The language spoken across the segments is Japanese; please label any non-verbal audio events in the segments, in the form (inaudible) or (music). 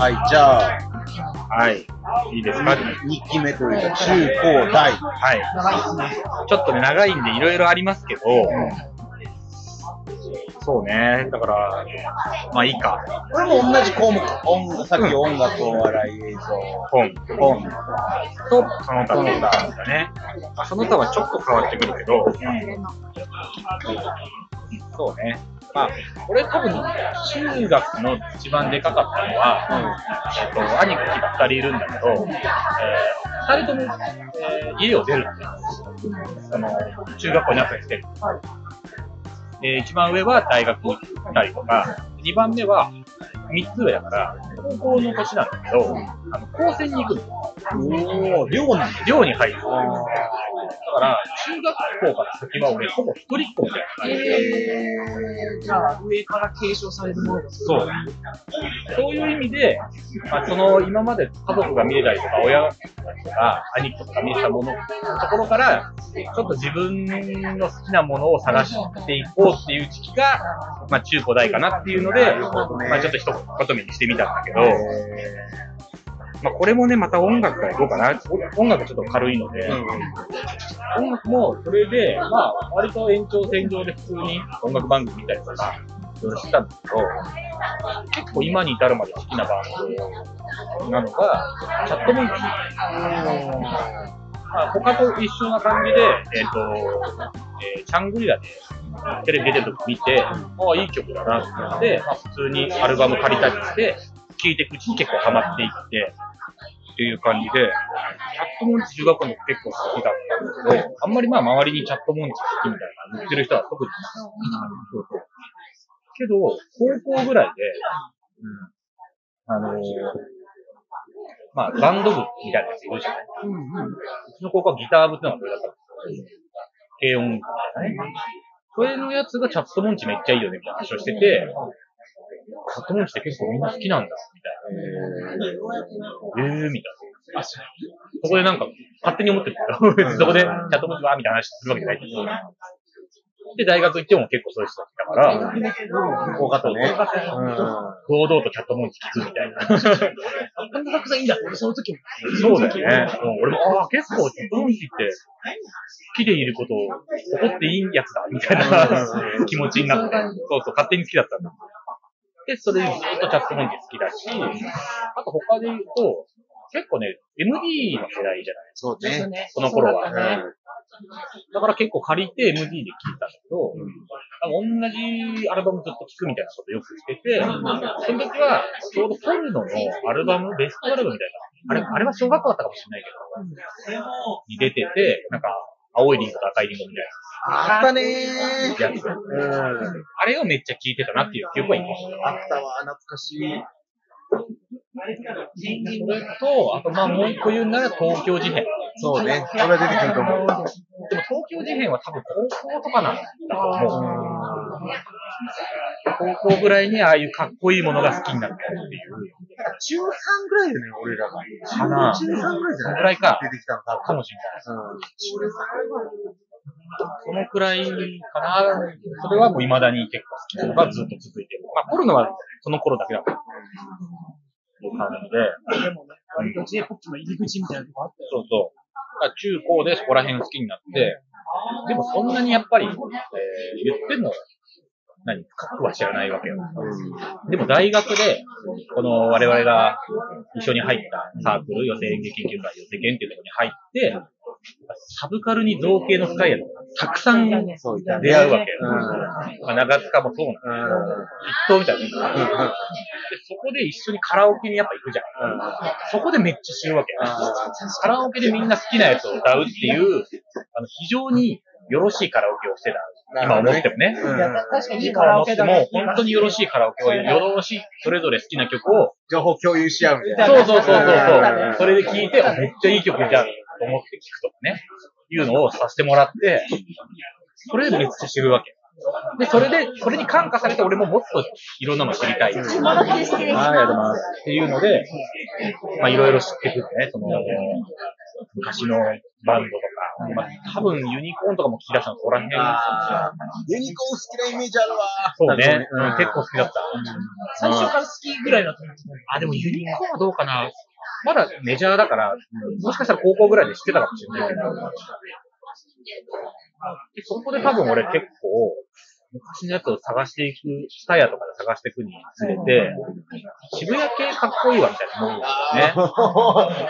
はい、じゃあ、はい。いいですか？2期目というか、中高大。はい。ちょっとね、長いんでいろいろありますけど、そうね。だから、まあいいか。これも同じ項目。音さっき音楽、お笑い、映像。本。本。と、その他っていう感じだね。まあその他はちょっと変わってくるけど、そうね。まあ、俺多分、中学の一番でかかったのは、えっと、兄貴が二人いるんだけど、えー二人とも、えー家を出るんだよ。その、中学校にアプリしてる。で、一番上は大学行ったりとか、二番目は三つ上だから、高校の年なんだけど、あの、高専に行くの。おー、寮なんだ。寮に入る。だから、中学校から先は俺、ほぼ一人っ子みたいな感じで。えー、じゃあ、上から継承されるものがそう。そういう意味で、まあ、その、今まで家族が見れたりとか、親とか、兄貴とかが見れたもの、ところから、ちょっと自分の好きなものを探していこうっていう時期が、まあ、中高大かなっていうので、まあ、ちょっと一言目にしてみたんだけど、まあ、これもね、また音楽からいこうかな。お音楽ちょっと軽いので、音楽もそれで、まあ、割と延長線上で普通に音楽番組見たりとか、いろいろしてたんだけど、結構今に至るまで好きなバンドなのが、チャットモンキー。まあ、他と一緒な感じで、えっ、と、えーチャングリラでテレビ出てる時見て、ああ、いい曲だなって思って、まあ、普通にアルバム借りたりして、聴いていくうちに結構ハマっていって、っていう感じで、チャットモンチ中学校の時結構好きだったんですけど、あんまりまあ周りにチャットモンチ好きみたいな言ってる人は特にいなうそうけど、高校ぐらいで、あのーまあ、バンド部みたいなやついるじゃない。うちの高校はギター部ってのがそれだったんですよ。軽音部みたいなね。それのやつがチャットモンチめっちゃいいよねみたいな話をしてて、チャットモンチって結構みんな好きなんだ、みたいな。えー、みたいな。そこでなんか、勝手に思ってるけど、(laughs) そこでチャットモンチはみたいな話するわけじゃないけど。で、大学行っても結構そういう人たちだから、多かったね。堂々とチャットモンチ聞くみたいな。こんなたくさんいいんだ。俺その時も。そうだよね。うん。俺も、ああ、結構、チャットモンチって、好きでいることを怒っていいやつだ、みたいな。気持ちになって、そうそう、勝手に好きだったんだ。で、それでずっとチャットモンチ好きだし、あと他で言うと、結構ね、MD の世代じゃないそうね。ね。この頃は。だから結構借りて MD で聴いたんだけど、なんか同じアルバムずっと聴くみたいなことよくしてて、その時はちょうどポルノのアルバム、ベストアルバムみたいな、あれ、あれは小学校だったかもしれないけど、に出てて、なんか青いリンゴと赤いリンゴみたいあったねなやつ。うん。あれをめっちゃ聴いてたなっていう記憶はいます。あったわ、懐かしい。と、あとまあもう一個言うなら東京事変。そうね。これは出てくると思う。でも東京事変は多分高校とかなんだと思う。高校ぐらいにああいうかっこいいものが好きになったっていう。中3ぐらいだよね、俺らが。かな中3ぐらいじゃないぐらいか出てきたの、多分。かもしれない。うん。そのくらいかな。それはもう未だに結構好きなのがずっと続いてる。まあコロナはその頃だけだから。いう感じで。でもね、割と J-POP の入り口みたいなとこあったよ。そうそう。中高でそこら辺好きになって、でもそんなにやっぱり、えー言っても、何、深くは知らないわけよ。でも大学で、この我々が一緒に入ったサークル、寄せ演劇研究会、寄せ研っていうところに入って、サブカルに造形の深いやつがたくさん出そういた会うわけまあ、長塚もそうなんだけど、一等みたいなそこで一緒にカラオケにやっぱ行くじゃん。そこでめっちゃ知るわけよ。カラオケでみんな好きなやつを歌うっていう、あの、非常によろしいカラオケをしてた。今思ってもね。確かにいいカラオケだね、。本当によろしいカラオケを、よろしい、それぞれ好きな曲を、情報共有し合うみたいな。そうそうそうそううんそう、それで聞いて、あめっちゃいい曲じゃんと思って聞くとかね、いうのをさせてもらって、それでめっちゃ知るわけ。で、それで、それに感化されて俺ももっといろんなの知りたい。はい、ありがとうございます。っていうので、まあいろいろ知ってくるね、その、昔のバンドとか、まあ、多分ユニコーンとかも聞き出したのそこら辺あーユニコーン好きなイメージあるわ。そうね、うんうん、結構好きだった。最初から好きぐらいだったんですね。あ、でもユニコーンはどうかなまだメジャーだから、もしかしたら高校ぐらいで知ってたかもしれないけど。でそこで多分俺結構、昔のやつを探していく、スタヤとかで探していくにつれて、渋谷系かっこいいわみたいなもんね。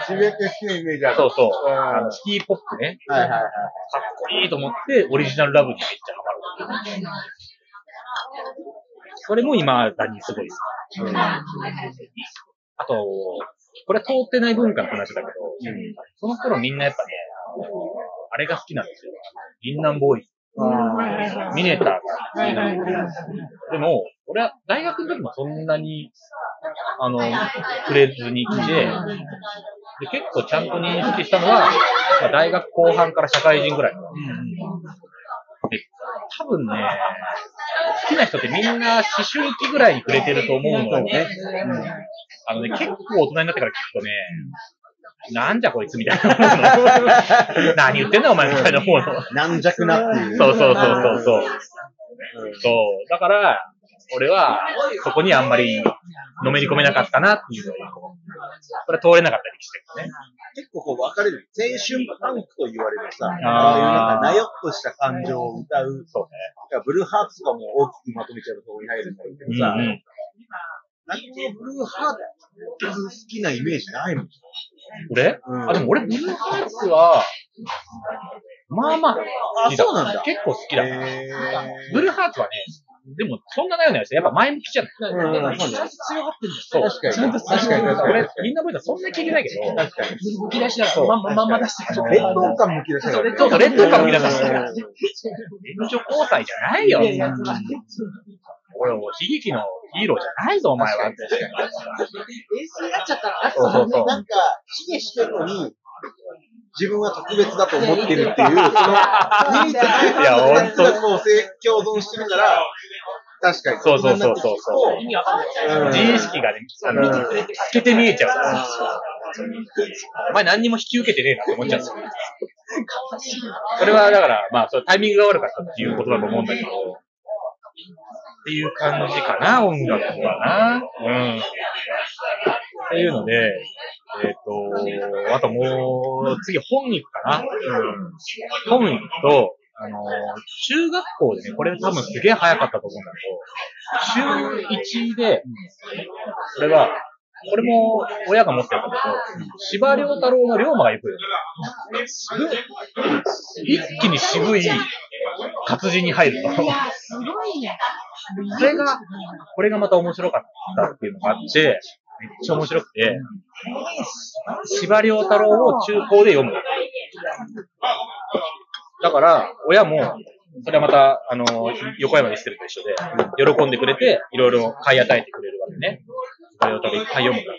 渋谷系好きなイメージある。そうそう。うんあの、シティポップね。はいはいはい。かっこいいと思って、オリジナルラブにめっちゃハマる。それも今だにすごい好き。あと、これは通ってない文化の話だけど、その頃みんなやっぱね、あれが好きなんですよ。銀杏ボーイズ。ミネターが好きなんですでも、俺は大学の時もそんなに、あの、触れずに来て、で結構ちゃんと認識したのは、まあ、大学後半から社会人ぐらい。で、多分ね、好きな人ってみんな思春期ぐらいに触れてると思うのよね。あのね、結構大人になってから聞くとね、なんじゃこいつみたいな。(laughs) 何言ってんだお前みたいな思うの。軟弱なっていうそうそうそうそう。そう。だから、俺は、そこにあんまり、のめり込めなかったなっていうのが、それは通れなかったりしてるね。結構こう分かれる。青春パンクと言われるさ、あーああいうなんかなよっとした感情を歌う。そうブルーハーツとかも大きくまとめちゃうとそこに入るんだけどね。さ、うんうん。なんかブルーハーツ好きなイメージないもん。俺、うんあ、でも俺、ブルーハーツは、まあまあ、好きだそうなんだ結構好きだ。へブルーハーツはね、でも、そんななようなやつ、やっぱ前向きじゃない。うんでもちゃんと強がってるんですそう。確かにちゃんと確かに確かに俺、みんな覚えたらそんな聞いてないけど、確かに。むき出しだとまんままんま出してる。劣等感むき出しそう、たよね劣等感。むき出してるる。援助交際じゃないよ俺、もう悲劇のヒーローじゃないぞ、お前は。冷静になっちゃったら、そうそうそう。なんか、卑下してるのに、自分は特別だと思ってるっていう、その、いやほんと、共存してるから、確かに。そうそうそうそう。自意識がね、あの、透けて見えちゃう。お前何にも引き受けてねえなって思っちゃうんですよ。それはだから、まあ、それタイミングが悪かったっていうことだと思うんだけど、っていう感じかな、音楽はな。うん。っていうので、えっ、と、あともう、次本に行くかな。本に行くと、あの、中学校でね、これ多分すげえ早かったと思うんだけど、中1で、これは、これも親が持ってるんだけど、司馬遼太郎の龍馬が行くよ。一気に渋い活字に入るの。すごいね。これが、これがまた面白かったっていうのがあって、めっちゃ面白くて、司馬遼太郎を中高で読む。だから、親も、それはまた、あの、横山にしてると一緒で、喜んでくれて、いろいろ買い与えてくれるわけね。司馬遼太郎いっぱい読むから。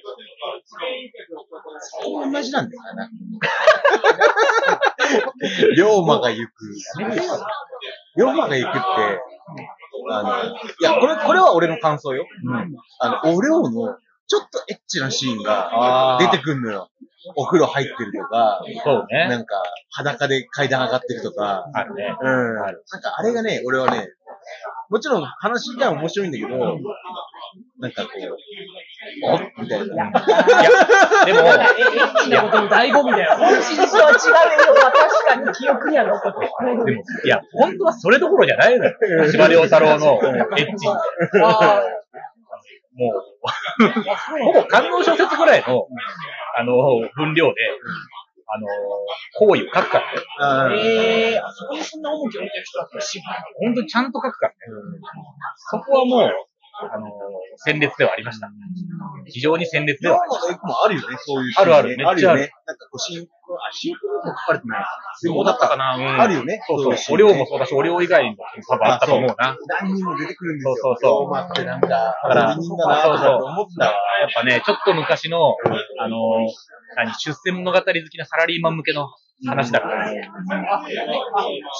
そこ同じなんだよな。(laughs) 龍馬が行く。龍馬が行くって、あの、いや、これ、これは俺の感想よ。あの、お龍の、ちょっとエッチなシーンが出てくんのよ。お風呂入ってるとか、そうね。なんか、裸で階段上がってるとか、あるね。うん。なんかあれがね、俺はね、もちろん話自体は面白いんだけど、なんかこう、おっ？みたいな。いや、(laughs) でも、エッチなことの醍醐味だよ。本質とは違うよ。確かに記憶には残ってる。でも、いや、本当はそれどころじゃないのよ。司馬遼太郎のエッチ。あもう、ほぼ観音小説ぐらいの、あの、分量で、あの、行為を書くからね。ええあそこにそんな重きを置いてる人だったら。本当にちゃんと書くからね。そこはもう、あの、鮮烈ではありました。非常に鮮烈で龍は馬の駅もあるよね、そういう。あるあるめっちゃあるよね。なんかこう、シンクロ、あ、シンクロも書かれてない。どうだったかなうん。あるよね。そうそう。お量もそうだし、お量以外にも多分あったと思うな。何人も出てくるんですよ。そうそうそうだかって思ったわ。やっぱね、ちょっと昔の、あの、何、出世物語好きなサラリーマン向けの話だからね。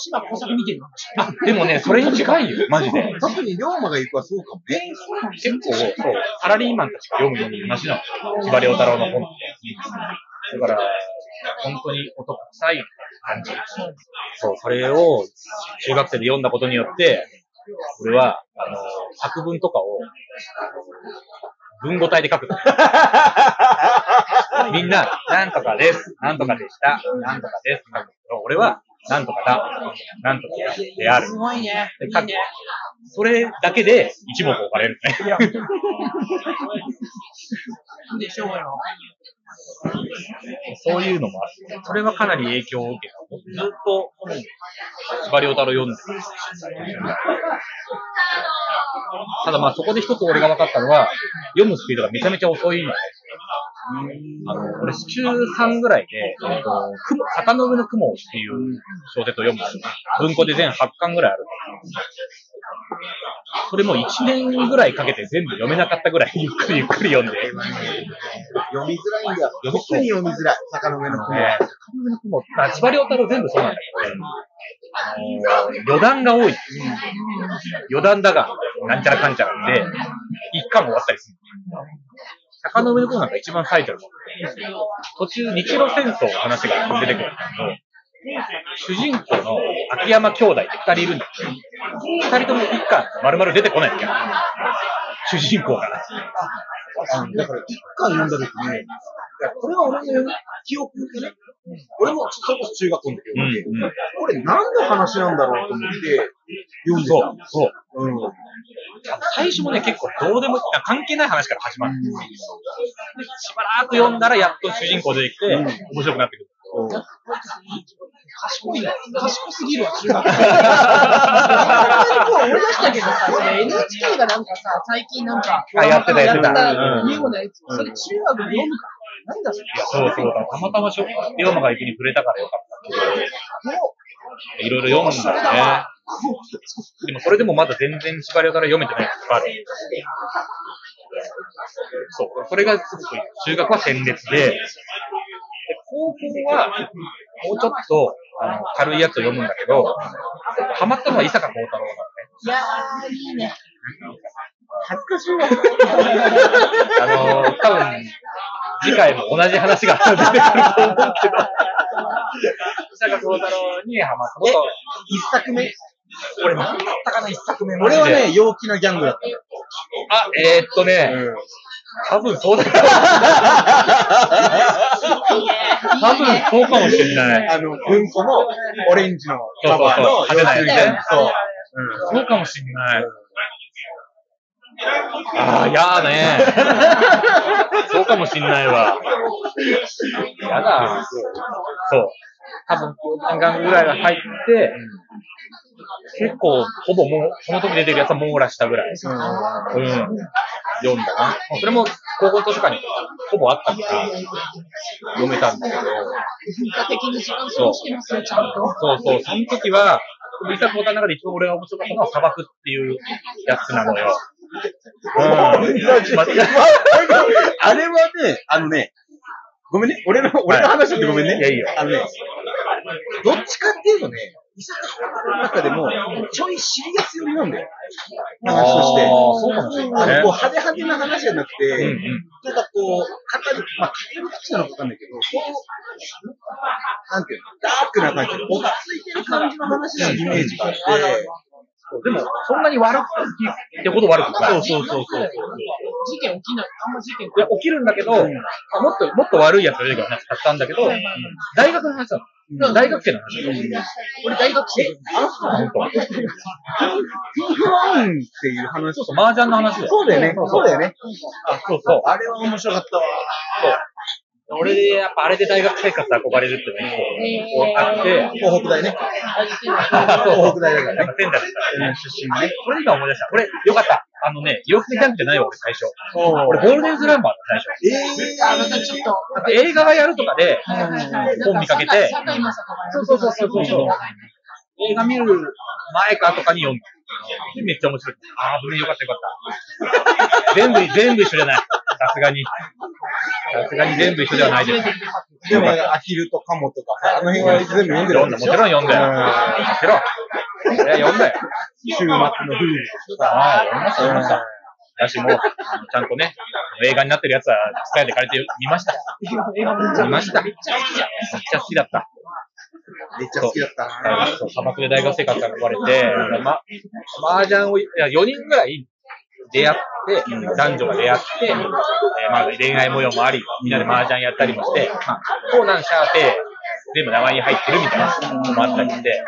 島工作見てるのあ、でもね、それに近いよ、マジで。特に龍馬が行くはそうかもね。結構、そう、サラリーマンたちが読むような話なの。司馬遼太郎の本って。だから、本当に男臭い感じ。そう、それを中学生で読んだことによって、俺は、あの、作文とかを、文語体で書くの。(laughs) みんな、なんとかです、なんとかでした、なんとかです、書くけど俺は、なんとかだ、なんとかである。すごいね。で書くそれだけで一目置かれるね。(laughs) でしょうよ。そういうのもあって、それはかなり影響を受けた。ずっと、司馬遼太郎読んでる。ただまあそこで一つ俺が分かったのは、読むスピードがめちゃめちゃ遅いのね。あの、俺、中3ぐらいで、えっと、雲、坂の上の雲っていう小説を読むんですよ。文庫で全8巻ぐらいある。それも1年ぐらいかけて全部読めなかったぐらい、ゆっくりゆっくり読んで。読みづらいんだよ。読み特に読みづらい。坂の上の雲は。ね、坂の上の雲、まあ、司馬遼太郎全部そうなんだけど、あのー余談が多い。余談だが、なんちゃらかんちゃらで、一巻終わったりする。坂の上の雲なんか一番最初の。途中、日露戦争の話が出てくるんだけど、主人公の秋山兄弟って二人いるんだけど、二人とも一巻丸々出てこないんだよ。主人公が。あのだから、一巻読んだ時に、これは俺の記憶でね、俺もそれこそ中学校の時読んで、うんうんこれ何の話なんだろうと思って読んでそうた。、そう。うん。最初もね、結構どうでも、あ関係ない話から始まる。でしばらく読んだらやっと主人公出てきて、面白くなってくる。賢いな。賢すぎるわ、中学生。思い出したけどさ、NHK がなんかさ、最近なんか、あやってたやってたやうんようなやつ。それ中学で読むか。なんだそれ。そうそう。たまたましょ、龍馬が雪に触れたからよかった、いろいろ読むんだよね。でもそれでもまだ全然司馬遼から読めてないやつがある。そう。それがすごく、中学は鮮烈、で高校は、もうちょっと、あの、軽いやつを読むんだけど、ハマったのは伊坂幸太郎いやー、いいね。恥ずかしいわ。あの、多分、次回も同じ話が出てくると思うけど、伊坂幸太郎にハマったこと、一作目俺何だったかな、一作目俺はね、陽気なギャングだった。あ、えー、っとね、多分そうだった。多分そうかもしれない。あの、文庫のオレンジのカバーの派手なやつねそう。そうかもしれない。ああ、やーね。そうかもしんないわ。やだ。そう。多分、3巻ぐらいが入って、結構、ほぼもう、その時出てるやつは網羅したぐらい。うん。読んだな。それも、高校図書館にほぼあったから、読めたんだけど、文化的に時間過ごしてますよ、ちゃんと。そうそう、その時は、リサコータの中で一番俺が面白かったのは砂漠っていうやつなのよ。うん。ま (laughs) あれはね、あのね、ごめんね、俺の、俺の話でごめんね。いやいいよあのね、どっちかっていうとね、伊坂の中でも、ちょいシリアス寄りなんだよ。話として。そうかもしれないねあのこう派手派手な話じゃなくて、うんうんなんかこう、語り、まあ、語り口なのかわかんないけど、こう、なんていうの、ダークな感じ、落ち着いてる感じの話のイメージがあって、でも、そんなに悪くってほど悪くない。そうそうそうそう。事件起きない。あんま事件起いや、起きるんだけど、まあもっと、もっと悪いやつが出てくる話だったんだけど、大学の話なの。大学生の話。俺大学生。あの人本当。ピンクワンっていう話そうそう、麻雀の話だよ。そうだよね。そうだよね。あ、そうそう。あれは面白かったわ。俺で、やっぱあれで大学生活憧れるってね、こう、あって、東北大ね。東北大だからね。やっぱ仙台だったうん出身のね。これ今思い出した。俺、よかった。あのね、洋服でキャンプじゃないわ、俺最初。俺俺、ゴールデンスランバーだった最初。えあ、またちょっと。なんか映画がやるとかで、本本見かけてそうそうそうそう。映画見る前かとかに読んだ。でめっちゃ面白い。ああ、ブルーよかったよかった。全部、全部一緒じゃない。さすがに。さすがに全部一緒ではないです。でも、アヒルとカモとかさ、あの辺は全部読んでる読んだ、もちろん読んだよ。もちろん。いや、読んだよ。週末の風流とかさ。ああ、読みました、読みました。だし、もう、あのちゃんとね、映画になってるやつは、使えて借りて見ました。映画も見ました。めっ。ちゃ好きだった。めっちゃ好きだったな。そう、砂漠で大学生活が生まれて、ま、麻雀を、いや、4人ぐらい出会って、男女が出会って、えーまあ恋愛模様もあり、みんなで麻雀やったりもして、まあ、コーナンシャーペ全部名前に入ってるみたいなのもあったりして、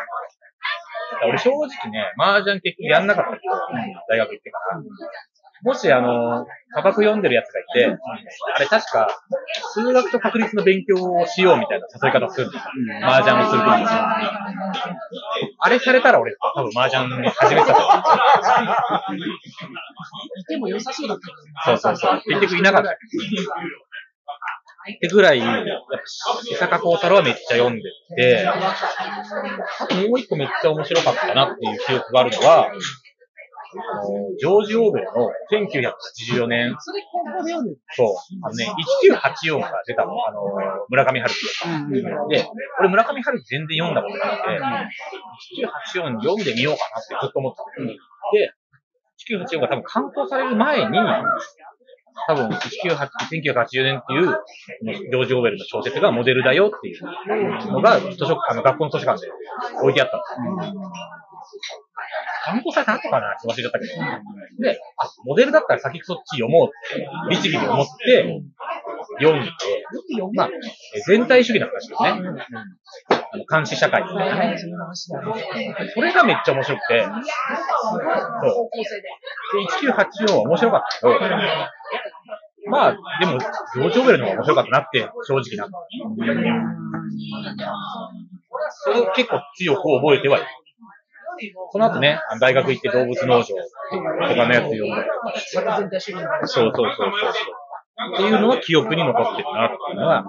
俺正直ね、麻雀結局やんなかったけど、大学行ってから。もしあの、砂漠読んでるやつがいて、あれ確か、数学と確率の勉強をしようみたいな誘い方をするんですよ。麻雀をするときに。あれされたら俺多分麻雀始めてたと思う。いても良さそうだった。そうそうそう。結局いなかった。ってぐらい、伊坂幸太郎はめっちゃ読んでて、あともう一個めっちゃ面白かったなっていう記憶があるのは、あのジョージ・オーベルの1984年、そう、あのね、1984が出たの、あの、村上春樹。で、俺村上春樹全然読んだことなくて、1984読んでみようかなってずっと思ってたの。で、1984が多分刊行される前に、多分1980 1980年っていう、ジョージ・オーベルの小説がモデルだよっていうのが、図書あの学校の図書館で置いてあったんですよ。刊行された後かなって忘れちゃったけど。で、あ、モデルだったら先そっち読もうって、律儀に思って、読んで、まあ、え全体主義の話ですね。あの監視社会みたいなね。それがめっちゃ面白くて、高校生で。で、1984は面白かったけど、まあ、でも、ジョージ・オーベルの方が面白かったなって、正直な。それを結構強く覚えてはいる。その後ね、大学行って動物農場とかのやつ読んだりとかしてまた全体主義の話。そうそうそうそう。っていうのは記憶に残ってるなっていうのは、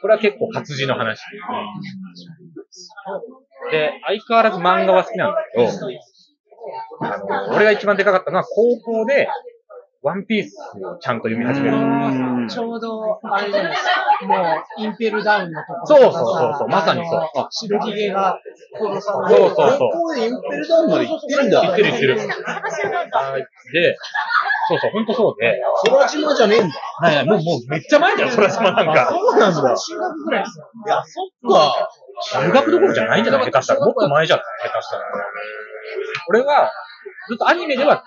これは結構活字の話。で、相変わらず漫画は好きなんだけど、あの、俺が一番でかかったのは高校で、ワンピースをちゃんと読み始める。ちょうど、あれじゃないですか。もう、インペルダウンのところそうそうそうそうまさにそう白ひげが殺されそうそうそう。高校でインペルダウンまで行ってんだ。言ってる言ってる。はいで、そうそう、ほんとそうで、空島じゃねえんだ。ないもう、もうめっちゃ前だよ、それ島なんか。そうなんだ。中学ぐらいですよ。いや、そっか。中学どころじゃないんじゃない下手したら。もっと前じゃない下手したら。俺は、ずっとアニメでは、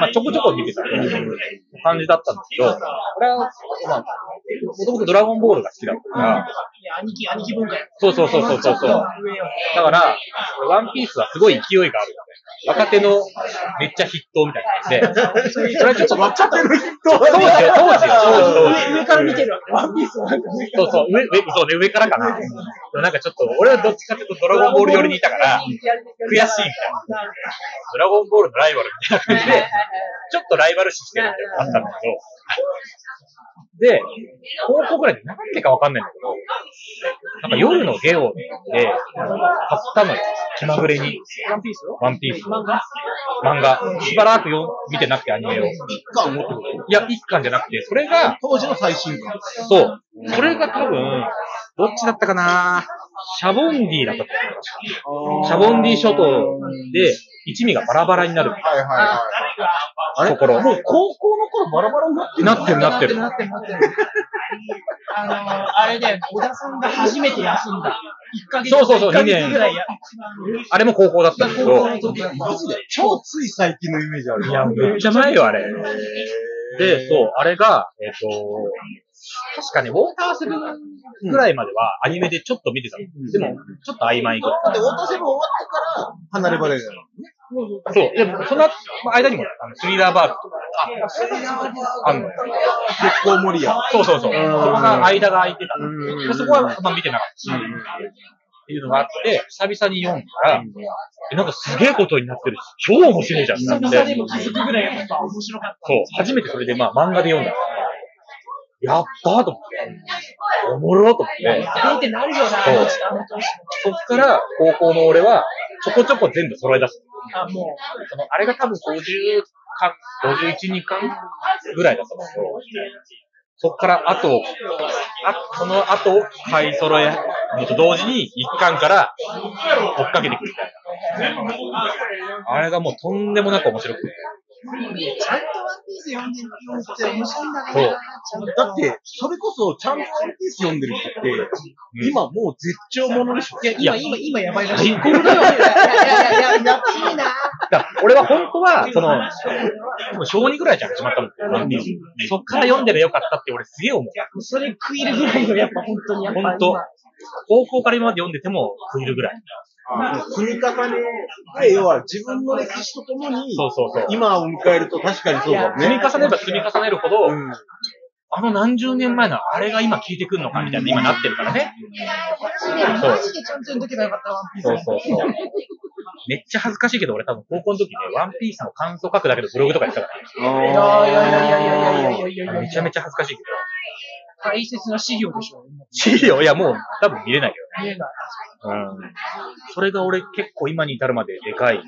まあ、ちょこちょこ見てた感じだったんだけど、俺は、まあ、もともとドラゴンボールが好きだったから、兄貴、兄貴文化や。そうそうそうそうそう。だから、ワンピースはすごい勢いがある。若手のめっちゃ筆頭みたいな感じで、それはちょっと若手の筆頭当時よ、当時よ、当時、当時。上上から見てるわけ。ワンピースをなんかそうそう、上、上、そうね、上からかな。なんかちょっと、俺はどっちかっていうとドラゴンボール寄りにいたから、悔しいみたいな。ドラゴンボールのライバルみたいな感じで、ちょっとライバル視してるっていうのがあったんだけど、で、高校ぐらいでなんでかわかんないんだけど、なんか夜のゲオで買ったのよ。気まぐれに。ワンピース？をワンピース。漫画？漫画。しばらくよ見てなくてアニメを。い一巻持ってくる。や、一巻じゃなくて、それが、当時の最新巻。そう。それが多分、どっちだったかな？シャボンディだったと思う。シャボンディ諸島で一味がバラバラになるはいはいはい。ところ。もう高校の頃バラバラになってなってるなってる。なってるなってる。あの、あれだよ、小田さんが初めて休んだ。1ヶ月そうそうそう1ヶ月二年ぐらいや。あれも高校だったんだけど、マジで超つい最近のイメージある。いや、めっちゃ前よ、あれ。で、そう、あれが、えっ、と、確かね、ウォーターセブンぐらいまではアニメでちょっと見てたの。でも、ちょっと曖昧ぐらい。だって、ウォーターセブン終わってから、離れ離れだよ。そう、でも、その間にも、あのスリラーバーグとか、あんのよ。結構盛りや。そうそうそう。そこが間が空いてた。そこは、まあ見てなかったし、っていうのがあって、久々に読んだら、え、なんかすげえことになってるし、超面白いじゃん久。々でも気づくぐらいやっぱ面白かった。そう、初めてそれでまあ漫画で読んだ。やったーと思って。おもろーと思って。やってなるよな、そうそっから高校の俺は、ちょこちょこ全部揃え出す。あ、もそのあれが多分50巻、51、2巻ぐらいだったんだけど、そっから後を、あ、その後を買い揃えるのと同時に1巻から追っかけてくるみたいな。あれがもうとんでもなく面白くて。ちゃんとワンピース読んでる人って面白いんだそうな。ちゃんとだって、それこそ、ちゃんとワンピース読んでる人って、今もう絶頂ものでしょ。いや、今、今、今やばいらしい。最高だよいやいやいやいや、やいいな。俺は本当は、その、でも小2ぐらいじゃん始まったのって、ワンピースそっから読んでりゃよかったって俺すげえ思う。それ食いるぐらいの、やっぱ本当に、やっぱ本当高校から今まで読んでても食えるぐらい。積み重ねで、要は自分の歴史とともに、そうそうそう。今を迎えると確かにそうだね。積み重ねれば積み重ねるほど、うん。あの何十年前のあれが今聞いてくるのかみたいな今なってるからね。マジで、マジでちゃんと読んどけばよかった、ワンピース。そうそうそう。めっちゃ恥ずかしいけど俺多分高校の時ね、ワンピースの感想書くだけでブログとかやってたからいやいやいやいやいやいやいやいやめちゃめちゃ恥ずかしいけ大切な資料でしょ。ど。資料？いやもう多分見れないよ見えない。うん。それが俺結構今に至るまででかい。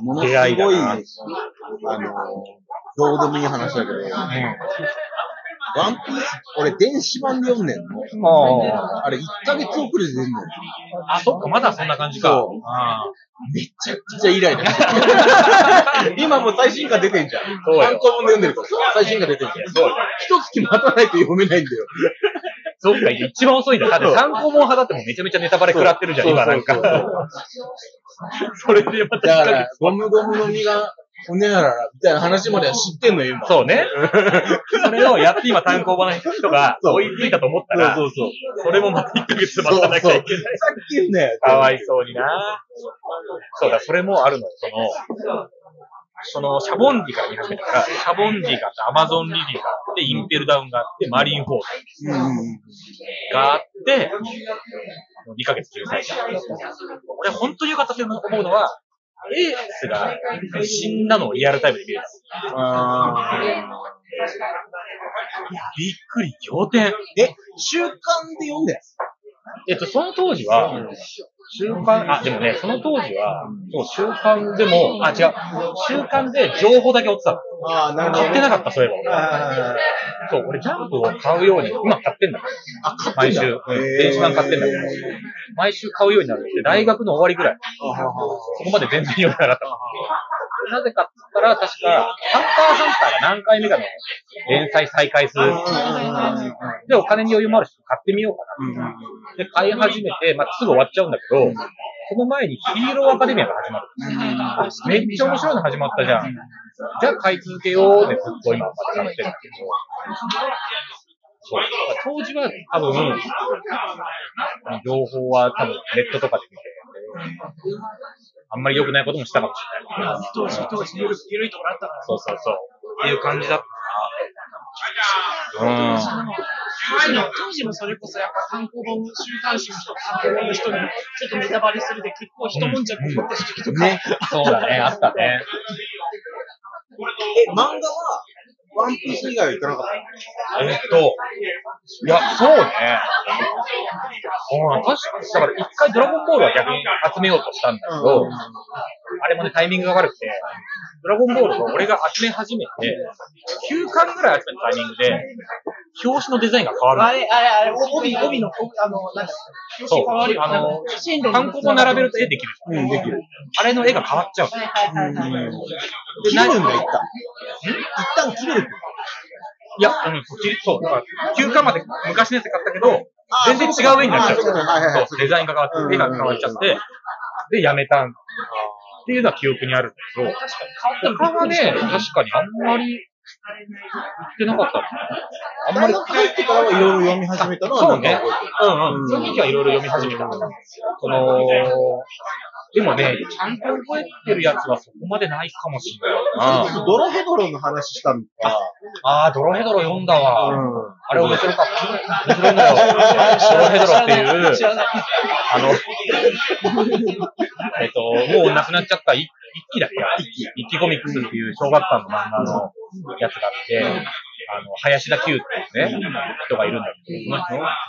ものす出会いだごい、なあの、どうでもいい話だけど、ワンピース、俺電子版で読んでんの？ああれ1ヶ月遅れで出んのよ。あ、そっか、まだそんな感じか。そうあめちゃくちゃイライラしてる今もう最新刊出てんじゃん。そうよ単行本で読んでるから。最新刊出てんじゃん。そう。一月待たないと読めないんだよ。そっか、一番遅いんだ。だって参考本派だってもうめちゃめちゃネタバレ食らってるじゃん、そう今なんか (laughs) それでまた1ヶだから月、ゴムゴムの実が、ほねやらら、みたいな話までは知ってんのよ、今。そうね。(laughs) それをやって今単行本の人が追いついたと思ったら、そうそうそれもまた1ヶ月待たなきゃいけない。さっきね、かわいそうになそうだ、それもあるのよ。その、その、シャボンディから見始めたから、シャボンディがあって、アマゾンリリーがあって、インペルダウンがあって、マリンフォーうんうん。ドがあって、2ヶ月連載した。俺本当に良かったと思うのは、エースが死んだのをリアルタイムで見れた。あびっくり、仰天。ーえ、週刊で読んだやつえっと、その当時は、週刊、あ、でもね、その当時は、そう、週刊でも、あ、違う、週刊で情報だけ追ってたの。ああ、なるほど。買ってなかった、そういえばそう、俺ジャンプを買うように、今買ってんだ。あ、買ってんだ毎週。うん電子版買ってんだけど、毎週買うようになるって、大学の終わりぐらい。そこまで全然読めなかった。なぜかって言ったら、確か、ハンターハンターが何回目かの連載再開する。で、お金に余裕もあるし、買ってみようかな。で、買い始めて、まあ、すぐ終わっちゃうんだけど、その前にヒーローアカデミアが始まる。めっちゃ面白いの始まったじゃん。じゃあ買い続けようでずっと今までやってるんだけど。そう。当時は多分、情報は多分ネットとかで見て、あんまり良くないこともしたかもしれない。当時、当時、ゆるゆるいところあったから。そうそうそう。っていう感じだったな。うん。当時の、当時のそれこそやっぱ単行本、週刊誌の人、単行本の人に、ちょっとネタバレするで結構一悶着起こった時期とか。ね。そうだね、あったね。え、漫画は、ワンピース以外は行かなかったえっと、いや、そうね。うん、確かだから一回ドラゴンボールは逆に集めようとしたんだけど、あれもね、タイミングが悪くて、ドラゴンボールを俺が集め始めて、9巻ぐらい集めたタイミングで、表紙のデザインが変わるあれ、あれ、あれ、帯、帯の、あの、なんだっけ、そう表紙変わるよ。あの単行本並べると絵できるじゃん。うん、できる。あれの絵が変わっちゃうの。はいはいはいはい。切れるんだ、一旦。一旦切れる。いや、うん、そうきそう。だから、9巻まで昔のやつ買ったけど、全然違う絵になっちゃう。あそうデザインが変わって、絵が変わっちゃって、で、やめたっていうのは記憶にあるんだけど、確かに変わった他はね、確かにあんまり言ってなかったな。あんまり、入ってからはいろいろ読み始めたのは、そうね。うんうん。その時はいろいろ読み始めた。その、でもね、ちゃんと覚えてるやつはそこまでないかもしれないな。ドロヘドロの話したのか。ああ、ドロヘドロ読んだわ。うん。あれ面白かった。面白いんだよ。ドロヘドロっていう。あの、(laughs) えっと、もう亡くなっちゃった一一期だっけ？一期コミックスっていう小学館の漫画のやつがあって、あの、林田久っていうね、人がいるんだけど、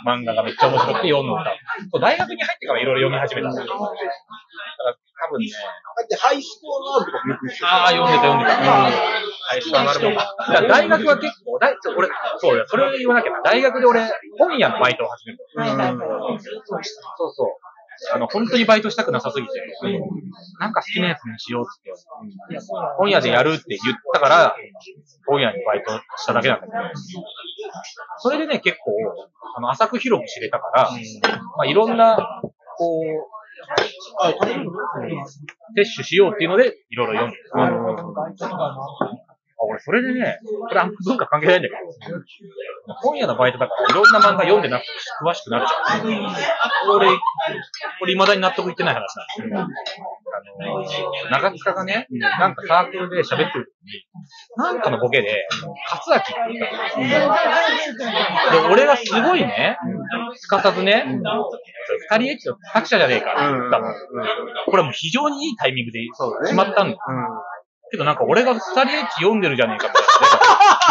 漫画がめっちゃ面白くて読んだ。大学に入ってからいろいろ読み始めたんだけど、だから多分ね、だってハイスコアのアートとか。ああ、読んでた読んでた。はい、そうなるもん。だから大学は結構、だい俺、そうだよ、それを言わなきゃな。大学で俺、本屋のバイトを始めた。はいはいはい。そうそう。あの、本当にバイトしたくなさすぎて、なんか好きなやつにしようって。って、本屋でやるって言ったから、本屋にバイトしただけなんだけど、それでね、結構、あの、浅く広く知れたから、まあ、いろんな、こう、摂取しようっていうので、いろいろ読んで。る。あ俺、それでね、これあんま文化関係ないんだけど、本屋のバイトだからいろんな漫画読んでなくて詳しくなるじゃん。俺、俺未だに納得いってない話なんですよ。あの、長塚がね、なんかサークルで喋ってる時に、なんかのボケで、勝明って言ったの。で、俺がすごいね、すかさずね、二人エッチの作者じゃねえかって言ったの。これもう非常にいいタイミングで決まったんだよ。けどなんか俺が二人エッチ読んでるじゃねえかみたいな。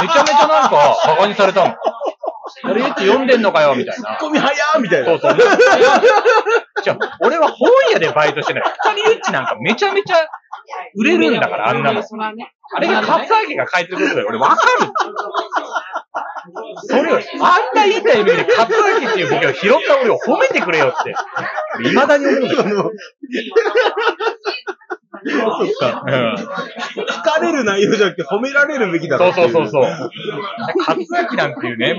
めちゃめちゃなんか馬鹿にされたの。二人エッチ読んでんのかよみたいな。ツッコミ早ーみたいな。そうそう。じゃあ、俺は本屋でバイトしてない。二人エッチなんかめちゃめちゃ売れるんだから、あんなの。あれがカツアゲが書いてることだよ。俺わかる。それを、あんないいタイミングでカツアゲっていうボケを拾った俺を褒めてくれよって。未だに思う。(laughs) そっか。うん。疲かれる内容じゃなくて褒められるべきだそうそうそうそう。勝明なんていうね、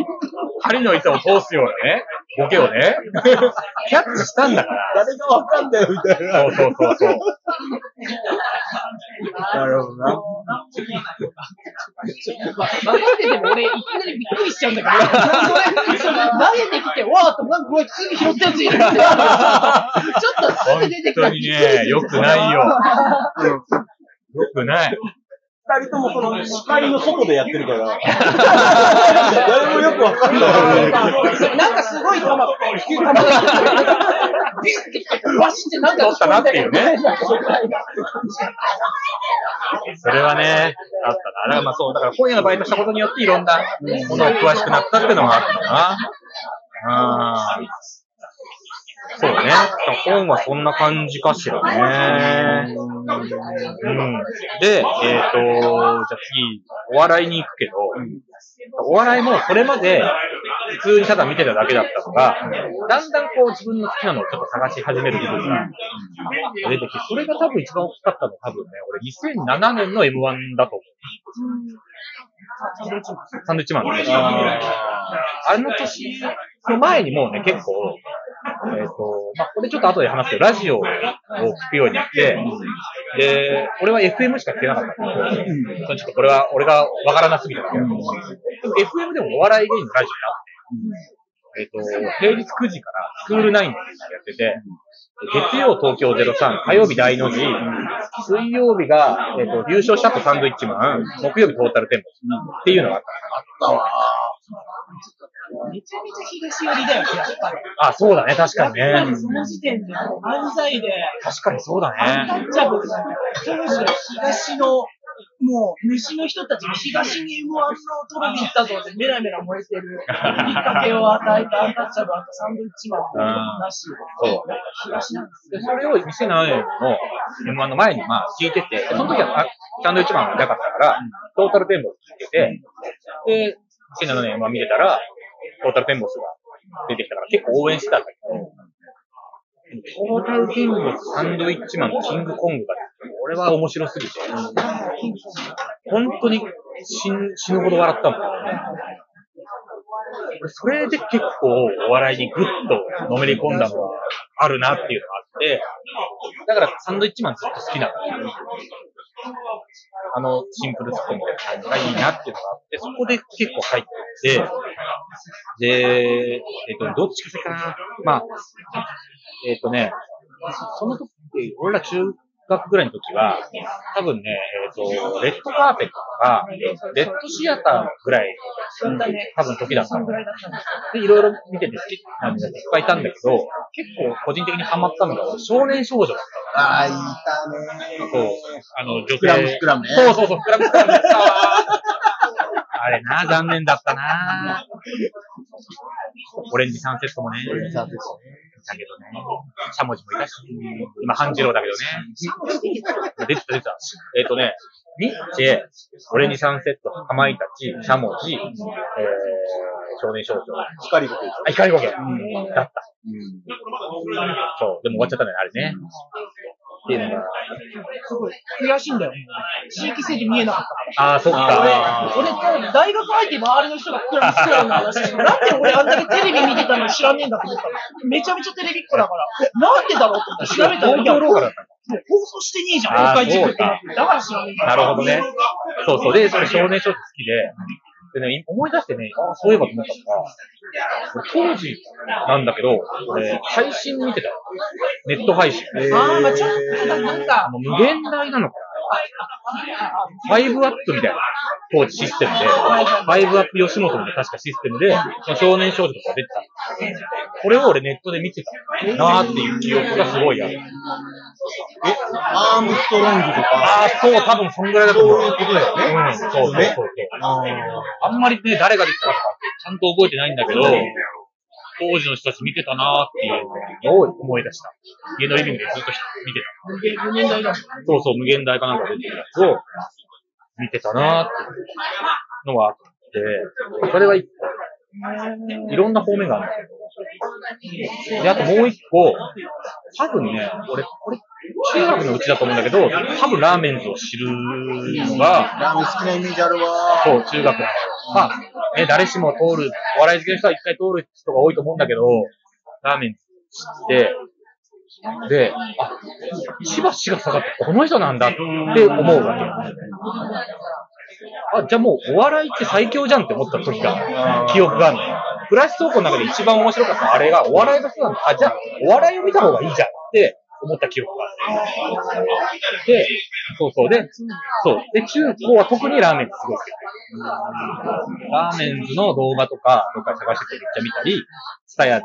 針の糸を通すようなね、ボケをね、キャッチしたんだから。誰がわかんだよ、みたいな。そうそうそうそう。なるほどな。分かってても俺、いきなりびっくりしちゃうんだけど、それ投げてきて、わーっと、なんかこれ次拾ったやついる。(laughs) ちょっとすぐ出てきた本当にね、良くないよ。(laughs) 良くない。二人ともその視界の外でやってるから。誰もよくわかんない。なんかすごい球、球が、ビュッてバシってなんか取ったなっていうね。それはね、あったな。だからまあそう、だから今夜のバイトしたことによっていろんなものを詳しくなったっていうのもあったな。うん。そうね。本はそんな感じかしらね。うん。で、えっ、と、じゃあ次、お笑いに行くけど、お笑いもそれまで普通にただ見てただけだったのが、だんだんこう自分の好きなのをちょっと探し始める部分が出てきて、それが多分一番大きかったのは多分ね、俺2007年の M1 だと思う。サンドイッチマンの年。あの年の前にもうね、結構、(laughs) えっ、と、まあ、これちょっと後で話すけど、ラジオを聞くようになって、で、俺は FM しか聞けなかったんだけど、ちょっとこれは俺がわからなすぎただけだけど、でも FM でもお笑い芸人のラジオにあって、えっ、と、平日9時からスクール9っていうのをやってて、月曜東京03、火曜日大の字、水曜日が、えっ、と、優勝した後サンドイッチマン、木曜日トータルテンポっていうのがあった。めちゃめちゃ東寄りだよね、やっぱり。あ、そうだね、確かにね。その時点で漫才で、確かにそうだアンタね。ッチャブルなんか、当時の東の、もう、虫の人たちに東に M1 のトロフィー行ったぞってメラメラ燃えてる、きっかけを与えたアンタッチャブル、あとサンドイッチマンなし、そう。東なんですで、それを2007年の M1 の前にまあ聞いてて、でその時はあサンドイッチマンがいなかったから、トータルテンボス聞いてて、で、2007年 M1 見てたら、トータルテンボスが出てきたから結構応援してたんだけど、トータルテンボス、サンドイッチマン、キングコングが、俺は面白すぎて、本当に死ぬ死ぬほど笑ったもん。それで結構お笑いにぐっとのめり込んだのはあるなっていうのがあって、だからサンドイッチマンずっと好きなの。あの、シンプルスプーンみたいな感じがいいなっていうのがあって、そこで結構入ってて、で、えっ、と、どっちか先かな。まあ、えっ、とね、その時、俺ら中学ぐらいの時は、多分ね、えっ、と、レッドカーペットとか、レッドシアターぐらい、多分時だったの。で、いろいろ見てて好きないっぱいいたんだけど、結構個人的にハマったのが少年少女だったの。ああ、いたねそう、あの、女性。そうそうそう、スクラムスクラムだったわ。あれな、残念だったな。オレンジサンセットもね。だけどね、しゃもじもいたし、今半次郎だけどね。出てた出てた。えっ、とね、ニッチェ、俺に3セット、かまいたち、しゃもじ、えー、少年少女。光ごとでしょ？あ、光ごと。だった。そう。でも終わっちゃったね、あれね。っていうのが。すごい悔しいんだよ。地域性で見えなかったから。ああ、そっか。俺、俺、大学入って周りの人が膨らみ膨らみの話して、なんで俺あんだけテレビ見てたの知らねえんだと思ったら、めちゃめちゃテレビっ子だから、なんでだろうと思って調べたら、いや、東京ローカルだった放送してねえじゃん、公開塾ってなって。だから知らねえんだなるほどね。そうそう。で、それ少年少女好きで、でね、思い出してね、ああ、そういえばと思ったのが、俺当時なんだけど、俺、配信見てたよ。ネット配信。あー、まあちょっと、なんか無限大なのかな ?5 アップみたいな、当時システムで、5アップ吉本の確かシステムで、少年少女とか出てたの。これを俺ネットで見てたなーっていう記憶がすごいある。え、アームストロングとか、ああ、そう、多分そんぐらいだと思う。そういうことだよねうん、そうそうそうそう。あんまりね、誰が出てたか、ちゃんと覚えてないんだけど、当時の人たち見てたなーっていうのを思い出した。家のリビングでずっと見てた。無限大だ。そうそう、無限大かなんか出てるやつを見てたなーっていうのはあって、それは一個。いろんな方面があるんだけど。で、あともう一個、多分ね、俺、これ、中学のうちだと思うんだけど、多分ラーメンズを知るのが、ラーメン好きなイメージあるわ。そう、中学なのよ。まあ、ね、誰しも通る、お笑い好きの人は一回通る人が多いと思うんだけど、ラーメン知って、で、あ、しばしが下がってこの人なんだって思うわけ。あ、じゃあもうお笑いって最強じゃんって思った時が、記憶があるのよ。フラッシュ走行の中で一番面白かったあれが、お笑いの人なんだ。あ、じゃあ、お笑いを見た方がいいじゃんって思った記憶がある。で、そうそう。で、そう。で、中高は特にラーメンズすごい好き。ラーメンズの動画とか、どっか探しててめっちゃ見たり、スタヤで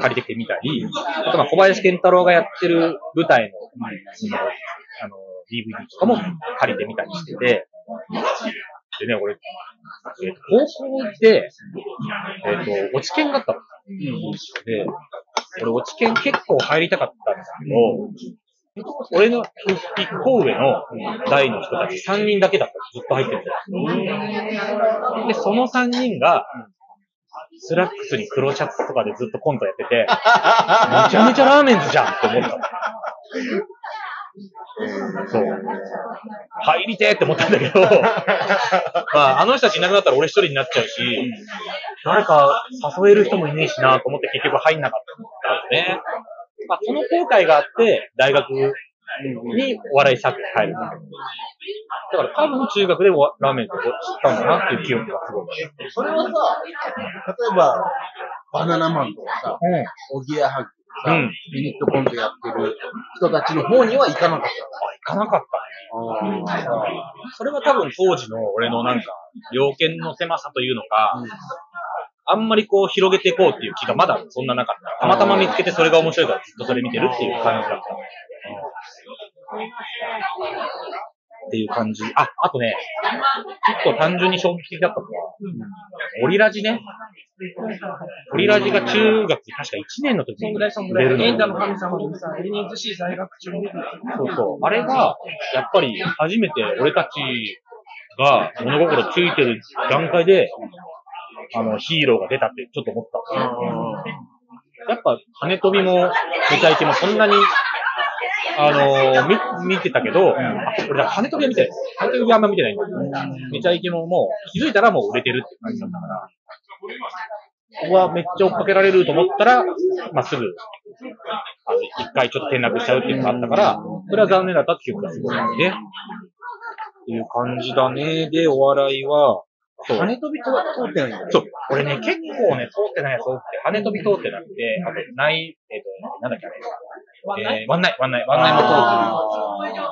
借りてきてみたり、あとまあ小林健太郎がやってる舞台の、その、あの、DVD とかも借りてみたりしてて、でね、俺、えーと高校で、えっ、と、落ち研があったの。で、俺落ち研結構入りたかったんですけど、俺の一個上の代の人たち3人だけだったずっと入ってるんで、その3人が、スラックスに黒シャツとかでずっとコントやってて、めちゃめちゃラーメンズじゃんって思った。そう。入りてーって思ったんだけど、(laughs) まあ、あの人たちいなくなったら俺一人になっちゃうし、誰か誘える人もいねえしなと思って結局入んなかったんですね。まあ、その後悔があって、大学にお笑いサークルに入るんだから多分中学でおラーメンを知ったんだなっていう記憶がすごい。それはさ、例えば、バナナマンとかさ、うん。おぎやはぎうんユニットコントやってる人たちの方には行かなかっ行かなかった。それは多分当時の俺のなんか、要件の狭さというのか、あんまりこう広げていこうっていう気がまだそんななかった。たまたま見つけてそれが面白いからずっとそれ見てるっていう感じだった。っていう感じ。あ、あとね、ちょっと単純に衝撃的だったのは、オリラジね。オリラジが中学、確か1年の時にそんぐらいそんぐ出るの。エンタの神様にさ、エリニーズシー在学中に。そうそう。あれが、やっぱり初めて俺たちが物心ついてる段階で、あの、ヒーローが出たってちょっと思った。やっぱ、羽飛びも、めちゃイケもそんなに、あのーみ、(laughs) 見てたけど、あ俺だ羽飛びは見てない。羽飛びはあんま見てないんだけど、めちゃイケももう、気づいたらもう売れてるって感じだったから、ここはめっちゃ追っかけられると思ったら、まあ、すぐ、あの、一回ちょっと転落しちゃうっていうのがあったから、それは残念だったっていうのがすごいね。っていう感じだね。で、お笑いは、そた。う。羽飛びとは通ってないんだよ。そう。俺ね、結構ね、通ってないやつ多くて、羽飛び通ってなくて、あと、ない、えっ、と、なんだっけあれ。ワンナイえー、ワンナイ、ワンナイ、ワンナイも通ってる。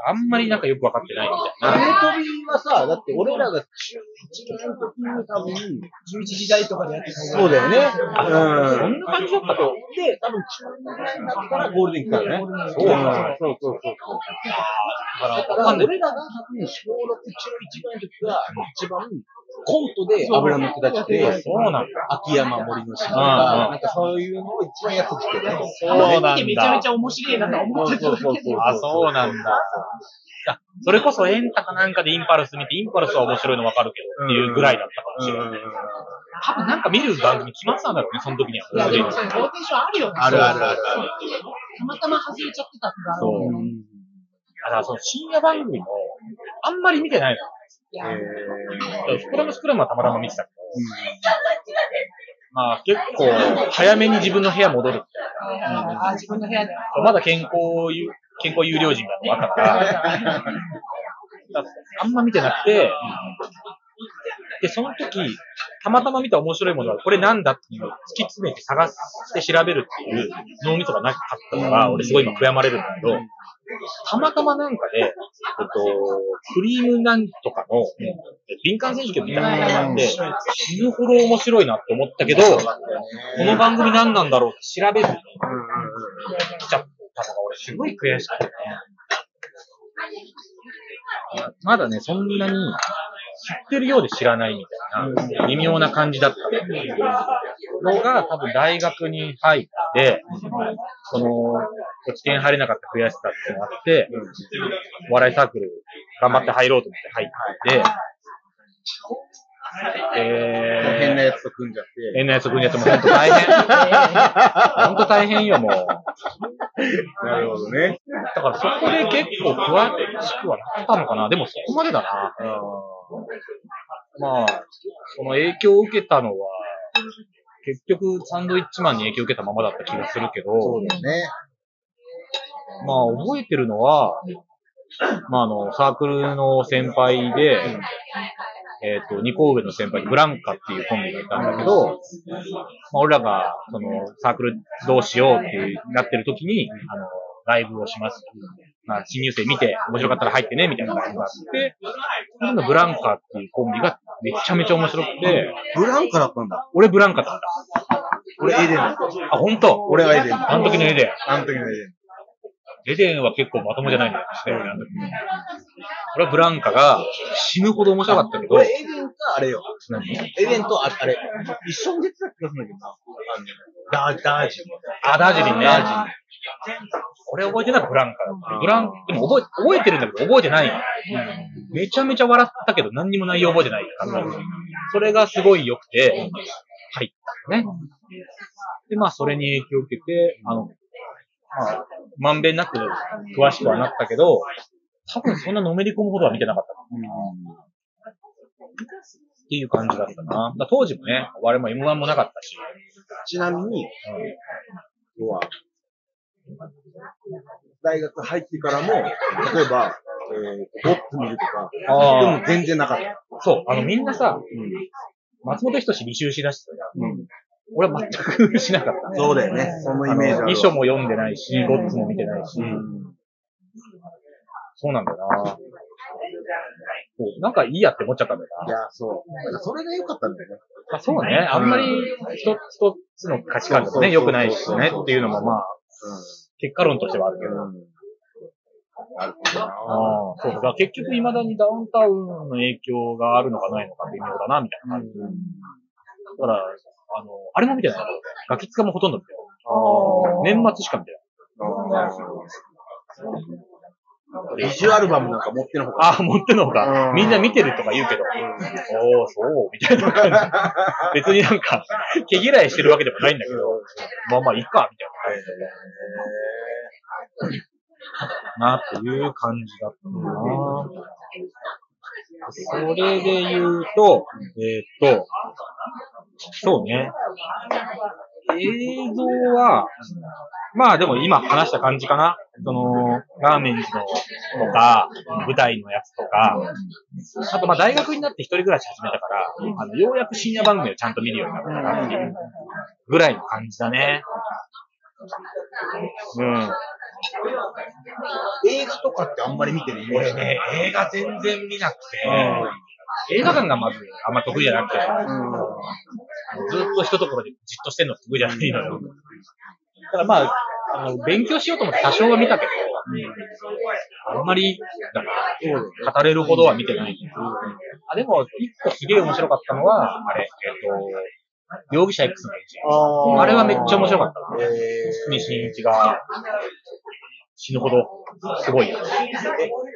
あんまりなんかよくわかってないみたいな。羽飛びはさ、だって俺らが中1の時に多分、11時台とかでやってたそうだよね。そうんんな感じだったと。で、多分中2ぐらいになったらゴールデン来たよね。そううんそうそうそうそう。だから、だからわかんない。俺らが多分小6、中1ぐらいの時が一番コントで油の下来て、そうなんだ。秋山森のシーンとか、なんかそういうのを一番やってきてね。そうなんだ見てめちゃめちゃ面白いなと思ってただけで。あ、そうなんだ。いや、それこそエンタかなんかでインパルス見て、インパルスは面白いのわかるけどっていうぐらいだったかもしれない。多分なんか見る番組決まってたんだろうね、その時には。いや、でもそれローテーションあるよね。あるあるあるたまたま外れちゃってたんだそうろう。あ、だからその深夜番組も、あんまり見てないの。いや、スクラムスクラムはたまたま見てたけど。まあ結構、早めに自分の部屋戻るみたいな。あ自分の部屋で。まだ健康有、健康有料人があったから、(laughs) あんま見てなくて、で、その時、たまたま見た面白いものは、これなんだっていう、突き詰めて探して調べるっていう脳みそがなかったから、俺すごい今悔やまれるんだけど、たまたまなんかで、えっと、クリームなんとかの、敏感選手権みたいなのがあって、死ぬほど面白いなって思ったけど、この番組何なんだろうって調べずに来ちゃったのが俺すごい悔しくてね。まだね、そんなに知ってるようで知らないみたいな、微妙な感じだったのが、多分大学に入って、その、落ち点入れなかった悔しさってのがあって、お笑いサークル頑張って入ろうと思って入って、えー、変なやつと組んじゃって。変なやつ組んでやつも本当大変。(laughs) 本当大変よ、もう。なるほどね。だからそこで結構詳しくはなったのかな。でもそこまでだな。まあ、その影響を受けたのは、結局サンドイッチマンに影響を受けたままだった気がするけど、そうだよね。まあ覚えてるのは、まああの、サークルの先輩で、えっ、と、二個上の先輩にブランカっていうコンビがいたんだけど、まあ俺らが、その、サークルどうしようってなってる時に、あの、ライブをします。まあ、新入生見て、面白かったら入ってね、みたいなライブがあって、そのブランカっていうコンビがめちゃめちゃ面白くて、ブランカだったんだ。俺ブランカだった。俺エデンだ。あ、本当？俺はエデン。あの時のエデン。あの時のエデン。エデンは結構まともじゃないんだよ、してるねあの時俺はブランカが死ぬほど面白かったけど、俺エデンかあれよ。何？エデンとああれ、一緒に出てた気がするんだけどな。ダー、ダージ。あ、ダージリンね。ダージリン俺覚えてないブランカ。ブラン、でも覚え、覚えてるんだけど覚えてない。めちゃめちゃ笑ったけど何にも内容覚えてない。それがすごい良くて、入ったよね。で、まあそれに影響を受けて、あの、まあ、まんべんなく詳しくはなったけど、多分そんなのめり込むほどは見てなかった。っていう感じだったな。当時もね、我々も M1 もなかったし、ちなみに、要は、大学入ってからも、例えば、えー、ボップ見るとか、でも全然なかった。そう、あのみんなさ、松本人志履修しだしてたじゃん。うん。俺は全くしなかったね。そうだよね。そのイメージあるわ。遺書も読んでないし、ゴッツも見てないし、うん。そうなんだよな。そうなんかいいやって思っちゃったんだよな。いや、そう。なんかそれが良かったんだよね。まあ、そうね。あんまり一つ一つの価値観だとね、良くないしねっていうのもまあ、結果論としてはあるけど。うん。なるほどな。ああ、そうだ。だから結局未だにダウンタウンの影響があるのかないのか微妙だな、みたいな感じ。だから、あの、あれも見てない。ガキツカもほとんど見てない。年末しか見てない。ビジュアルバムなんか持ってのほうが。ああ、持ってんのほかう。んみんな見てるとか言うけど、おー、そう、みたいな感じ。別になんか、毛嫌いしてるわけでもないんだけど、まあまあ、いいか、みたいな感じで。な、っていう感じだったな。それで言うと、えーっと、そうね。映像は、まあでも今話した感じかな。その、ラーメンズのとか、舞台のやつとか、あとまあ大学になって一人暮らし始めたから、あの、ようやく深夜番組をちゃんと見るようになったなっていうぐらいの感じだね。うん。映画とかってあんまり見てる。俺ね、映画全然見なくて、映画館がまずあんま得意じゃなくて、あのずっと一ところでじっとしてんの得意じゃないのよ。だからまあ、あの、勉強しようと思って多少は見たけど、あんまり、だな、語れるほどは見てない。あ、でも、一個すげえ面白かったのは、あれ、えっと、容疑者 X の演じああれはめっちゃ面白かった。え堤真一が死ぬほどすごい。いー、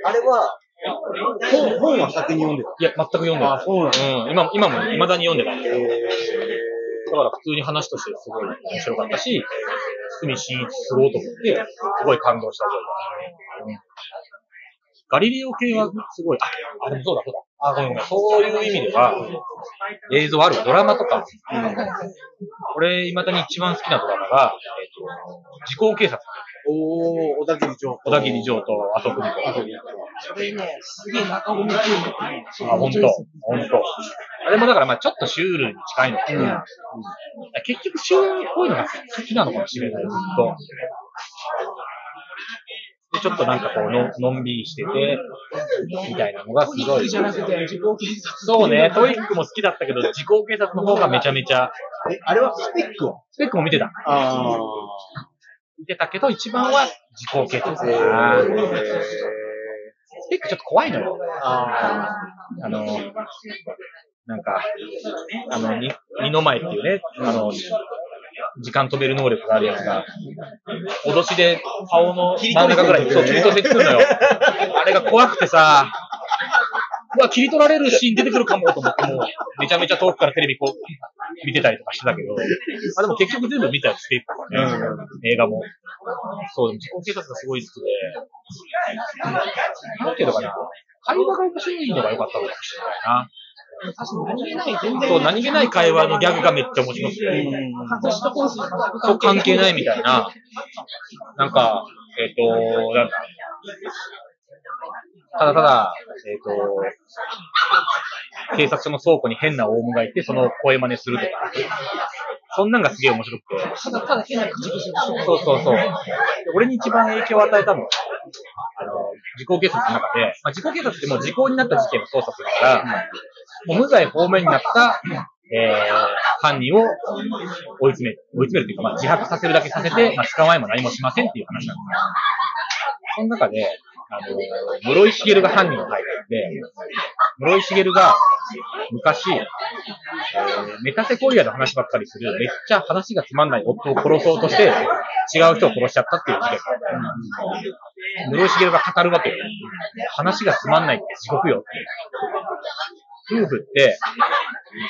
あれは、本、本は先に読んでた。や、全く読んでない。そうなんうん、今、今も未だに読んでない。えだから普通に話としてすごい面白かったし、堤真一すごいと思って、すごい感動した覚えがある。うんガリレオ系はすごい、あ、あ、でもそうだ、そうだ。あ、ごめんごめん。そういう意味では、映像あるわドラマとか。俺、未だに一番好きなドラマが、えっ、と、時効警察。おー、小田切城。小田切城と麻生久美子。それね、すげえ中込みっていうのってね。あ、ほんと、ほんと。あれもだから、まあちょっとシュールに近いのかな。結局、シュールっぽいのが好きなのかもしれない、ずっと。で、ちょっとなんかこうの、のんびりしてて、みたいなのがすごい。トイックじゃなくて、時効警察。そうね、トリックも好きだったけど、時効警察の方がめちゃめちゃ、え、あれはスペックはスペックも見てた。あ見てたけど、一番は時効警察ー。えだな。ー、スペックちょっと怖いのよ。ああの、なんか、あの、に二の前っていうね、あの、時間止める能力があるやつが、脅しで顔の真ん中ぐらいに、そう、切り取せてくるのよ。(laughs) あれが怖くてさ、うわ、切り取られるシーン出てくるかもと思って、もう、めちゃめちゃ遠くからテレビこう、見てたりとかしてたけど、(laughs) あ、でも結局全部見たやつっていうかね、映画も。そう、でも自己警察がすごい好きで、なんていうのかな、会話が面白いのが良かったのかもしれないな。確かに何気ない、全然。そう、何気ない会話のギャグがめっちゃ面白くて、そう関係ないみたいな、なんか、えっ、と、なんだ、ただただ、えっ、と、警察署の倉庫に変なオウムがいて、その声真似するとか、そんなんがすげえ面白くて、ただただ変な口癖でしょ。そうそうそう。で俺に一番影響を与えたのは、あの、時効警察の中で、まあ、時効警察ってもう時効になった事件を捜査するから、もう無罪方面になった、えー、犯人を追い詰める。追い詰めるっていうか、まあ、自白させるだけさせて、まあ、捕まえも何もしませんっていう話なんですよ。その中で、あの、室井茂が犯人を書いてて、室井茂が昔、えーメタセコイアの話ばっかりする、めっちゃ話がつまんない夫を殺そうとして、違う人を殺しちゃったっていう事件があって、室井茂が語るわけよ。話がつまんないって地獄よって。夫婦って、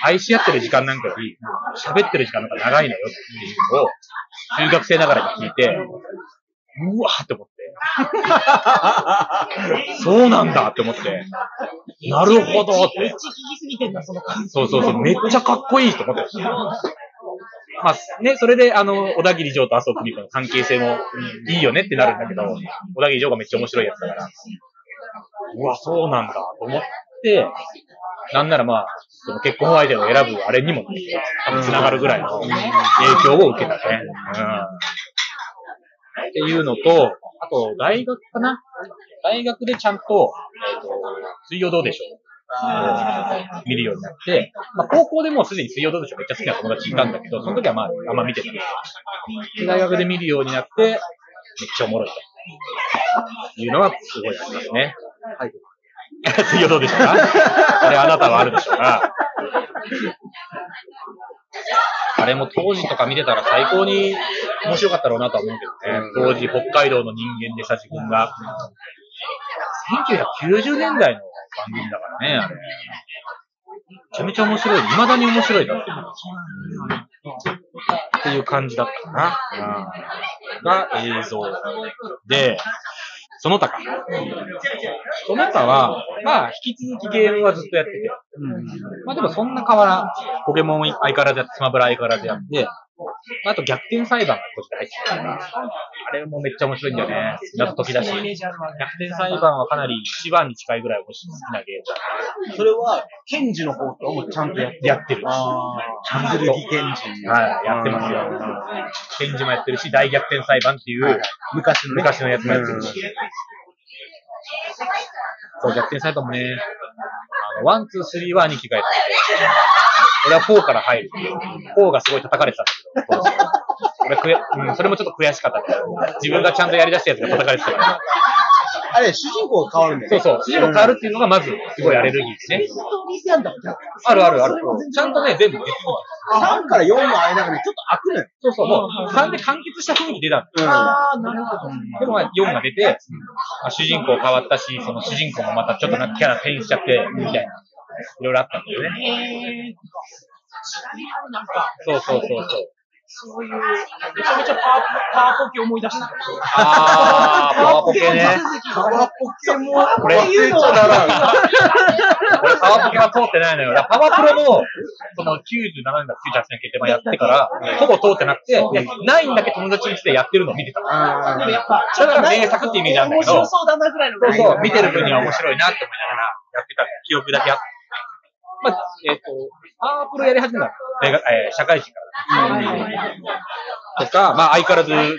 愛し合ってる時間なんかより、喋ってる時間なんか長いのよっていうのを、中学生ながらに聞いて、うわーって思って。(laughs) そうなんだって思って。なるほどってめっちゃ聞。きすぎてんだ、その感そうそうそう、めっちゃかっこいいと思って。まあね、それで、あの、小田切城と麻生久美子の関係性もいいよねってなるんだけど、小田切城がめっちゃ面白いやつだから。うわ、そうなんだと思って、なんならまあ、その結婚相手を選ぶあれにも多分繋がるぐらいの影響を受けたね。うん。っていうのと、あと、大学かな？大学でちゃんと、えっ、と、水曜どうでしょう？見るようになって、まあ、高校でもうすでに水曜どうでしょう？めっちゃ好きな友達いたんだけど、その時はまあ、あんま見てない。で大学で見るようになって、めっちゃおもろいと。いうのはすごいありますね。はい。(laughs) 水曜どうでしょうか？あれあなたはあるでしょうか？(laughs) あれも当時とか見てたら最高に面白かったろうなとは思うけどね。当時北海道の人間でさ、自分が。1990年代の番組だからね、あれ。めちゃめちゃ面白い。未だに面白いだって。っていう感じだったかな。うん、が映像。で、その他か。その他は、まあ、引き続きゲームはずっとやってて。まあでもそんな変わらん。ポケモン相変わらずやって、スマブラ相変わらずやって、あと逆転裁判がこっちで入ってたから、あれもめっちゃ面白いんだよね。謎解きだし。逆転裁判はかなり一番に近いぐらい面白い好きなゲームだ。それは、検事の方ともちゃんとやってる。あちゃんと。検事。はい、やってますよ。検事もやってるし、大逆転裁判っていう、昔のね。昔のやつもやってるし。そう、逆転裁判もね、あの、 one、two、three は兄貴がやってて、俺はフォーから入る。フォーがすごい叩かれてたんだけど、俺くや、うん、それもちょっと悔しかったね。自分がちゃんとやり出したやつが叩かれてたから。あれ、主人公が変わるんだよね。そうそう。主人公変わるっていうのがまず、すごいアレルギーですね。あるあるある。ち然ゃんとね、全部出て3から4の間がね、ちょっと開くのよ。そうそう、もう3で完結した雰囲気出た。ああ、なるほど。でもまあ4が出て、まあ、主人公変わったし、その主人公もまたちょっとなんかキャラ変異しちゃって、みたいな。いろいろあったんだよね。そうそうそうそう。そういう、めちゃめちゃパワーポケ思い出した。あー、パワポケね。パワポケも俺忘れちゃならん。俺パワポケが通ってないのよ。パワプロも、その97年だ、98年決定版やってから、ほぼ通ってなくて、でないんだけ友達にしてやってるのを見てた。あでもやっぱ、だから名作ってイメージあるんだけど面白そうだなぐらいの。そうそう、見てる分には面白いなって思いながらやってた記憶だけあって。まあ、えっ、と、パワープロやり始めたの大学えー社会人から。とか、まあ相変わらず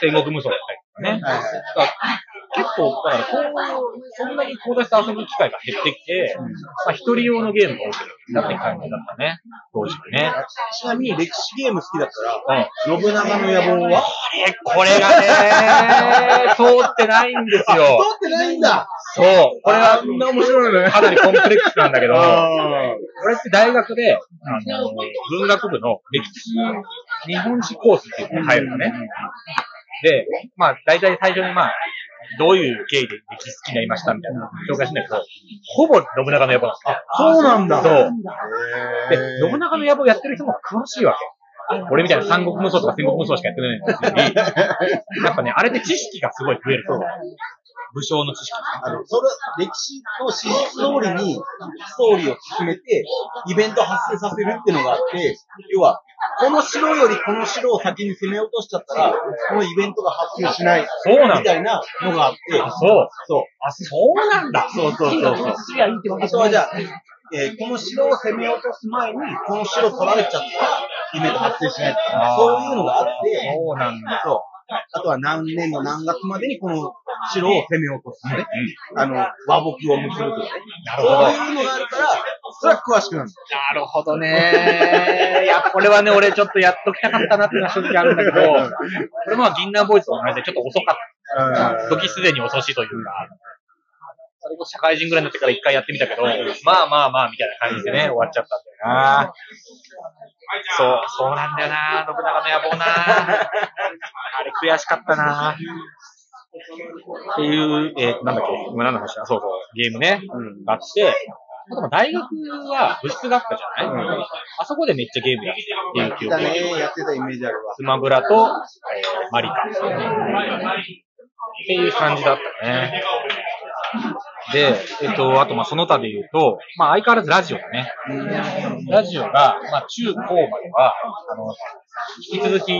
戦国無双やったりとかね。はいはい結構、だからこう、そんなに友達と遊ぶ機会が減ってきて、まあ一人用のゲームが多くなって感じだったね。当時はね。ちなみに歴史ゲーム好きだったうん。ら、信長の野望は？え、これがね、通ってないんですよ。(laughs) 通ってないんだそう。これはあんな面白いのね。かなりコンプレックスなんだけど、あ俺って大学で、あの、文学部の歴史日本史コースっていうのに入るのね。で、まあ、大体最初にまあ、どういう経緯で歴史好きになりましたみたいな紹介するんだけど、ほぼ信長の野望なんですよ。そうなんだ。そう。へで、ー信長の野望やってる人も詳しいわけ。俺みたいな三国無双とか戦国無双しかやってないのに、やっぱね、あれで知識がすごい増えると。武将の知識。あの、それ、歴史の史実通りにストーリーを進めて、イベントを発生させるっていうのがあって、要は、この城よりこの城を先に攻め落としちゃったら、このイベントが発生しない、そうなんだ。みたいなのがあって、そう。そう。あ、そうなんだ。そうそうそうそう。あとはじゃあ、えーこの城を攻め落とす前に、この城取られちゃったら、イベント発生しないそういうのがあって、そうなんだ。そう。あとは何年の何月までにこの城を攻め落とすね。あの、和睦を結ぶとかね。なるほど。そういうのがあるから、それは詳しくなるなるほどね。いや、これはね、俺ちょっとやっときたかったなっていうのは正直あるんだけど、これも銀杏ボーイズと同じでちょっと遅かった。時すでに遅しというか、それこそ社会人ぐらいになってから一回やってみたけど、まあまあまあみたいな感じでね、終わっちゃったんだよな。そう、そうなんだよな、信長の野望な。あれ悔しかったな。っていう、えー、なんだっけ、今何の話だそうそう、ゲームね、があって、あとまあ大学は部室があったじゃない、あそこでめっちゃゲームやってっていう記憶がだね、やってたイメージあるわ。スマブラと、えーマリカ。っていう感じだったね。で、えっと、あと、ま、その他で言うと、まあ、相変わらずラジオだね。ラジオが、まあ、中高までは、あの、引き続き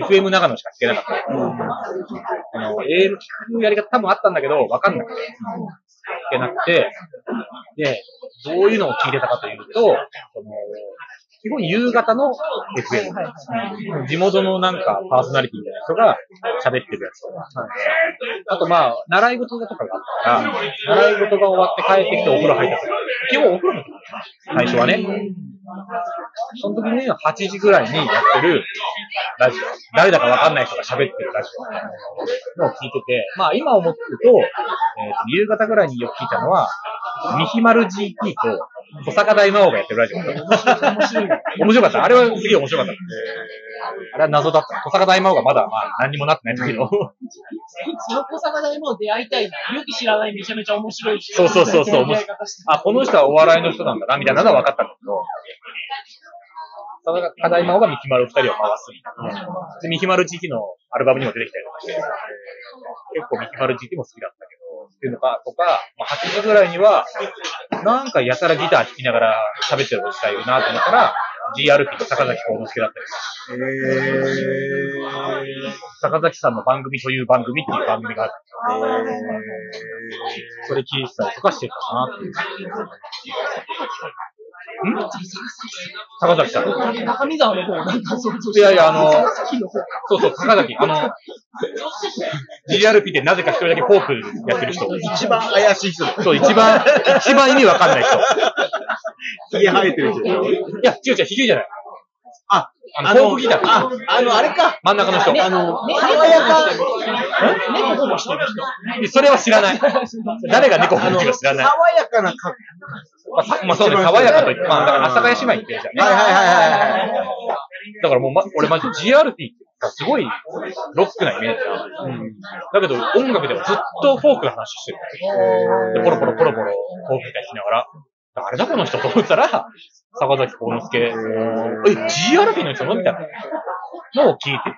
FM 長野しか聞けなかった。あの、AM 聞くやり方多分あったんだけど、わかんなくて。聞けなくて、で、どういうのを聞いてたかというと、その、基本夕方の FM。地元のなんかパーソナリティみたいな人が喋ってるやつとか。あとまあ、習い事とかがあったから、習い事が終わって帰ってきてお風呂入ったとか。基本お風呂の時最初はね。その時に8時ぐらいにやってるラジオ。誰だかわかんない人が喋ってるラジオのを聞いてて、まあ今思ってると、えーと夕方ぐらいによく聞いたのは、ミヒマル GT と小坂大魔王がやってるラジオだった。面白い。面白かった。あれはすげえ面白かった。あれは謎だった。小坂大魔王がまだまあ何にもなってないんだけど。その小坂大も出会いたいな。よく知らないめちゃめちゃ面白い人。そうそうそうそうあ、この人はお笑いの人なんだな、みたいなのは分かったんだけど、その課題魔王がミキマル二人を回すみたいな。で、ミキマル GT のアルバムにも出てきたりとかして、結構ミキマル GT も好きだったけど、っていうのか、とか、まあ、8時ぐらいには、なんかやたらギター弾きながら喋ってるおじさんいるなと思ったら、GRP と坂崎幸之助だったりとか、へ坂崎さんの番組という番組っていう番組がある。それ聞いてたりとかしてたかなっていう。ん？坂崎さん。高見沢の方なんか想像いやいやあの。そうそう、坂崎。あの、GRP でなぜか一人だけフォークやってる人。ー一番怪しい人だ。そう、一番、一番意味わかんない人。(laughs) 家生えてる人でしょいや、違う違う、ひげじゃない。あ、あの、フォークギター。あ、あの、あれか。真ん中の人。あの、ね爽やか。猫保護してる人。それは知らない。誰が猫あの、保護か知らない。爽やかな格まあ、さまあそうね、爽やかと言って、まあ、だから、阿佐ヶ谷姉妹ってるじゃんね。はいはいはいはいはい。だからもう、ま、俺マジ GRT ってすごいロックなイメージだけど、音楽ではずっとフォークの話してる。でポロポロポロポロフォークみたいにしながら、あれだこの人と思ったら、坂崎幸之助、え、GRP の人のみたいなの？を聞いて。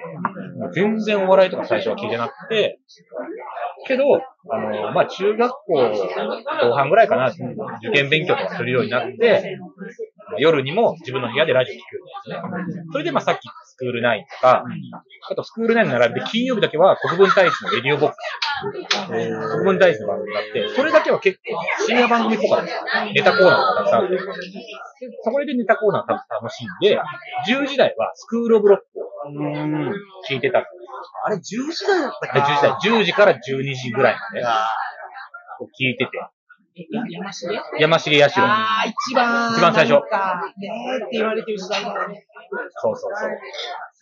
て、全然お笑いとか最初は聞いてなくて、けど、あの、まあ、中学校後半ぐらいかな、受験勉強とかするようになって、夜にも自分の部屋でラジオ聞くようになってね。それで、まあ、さっきスクールナインとか、あとスクールナインの並びで金曜日だけは国分太一のレディオボックス。国分太一の番組があって、それだけは結構深夜番組っぽか。ネタコーナーがたくさんあって。でそこでネタコーナー楽しんで、10時台はスクールオブロックを聞いてたの。あれ、10時台だったっけ10時台、10時から12時ぐらいまであ聞いてて。山重山重八代。あー、一番。一番最初ねーって言われてる時代だよね。そうそうそう。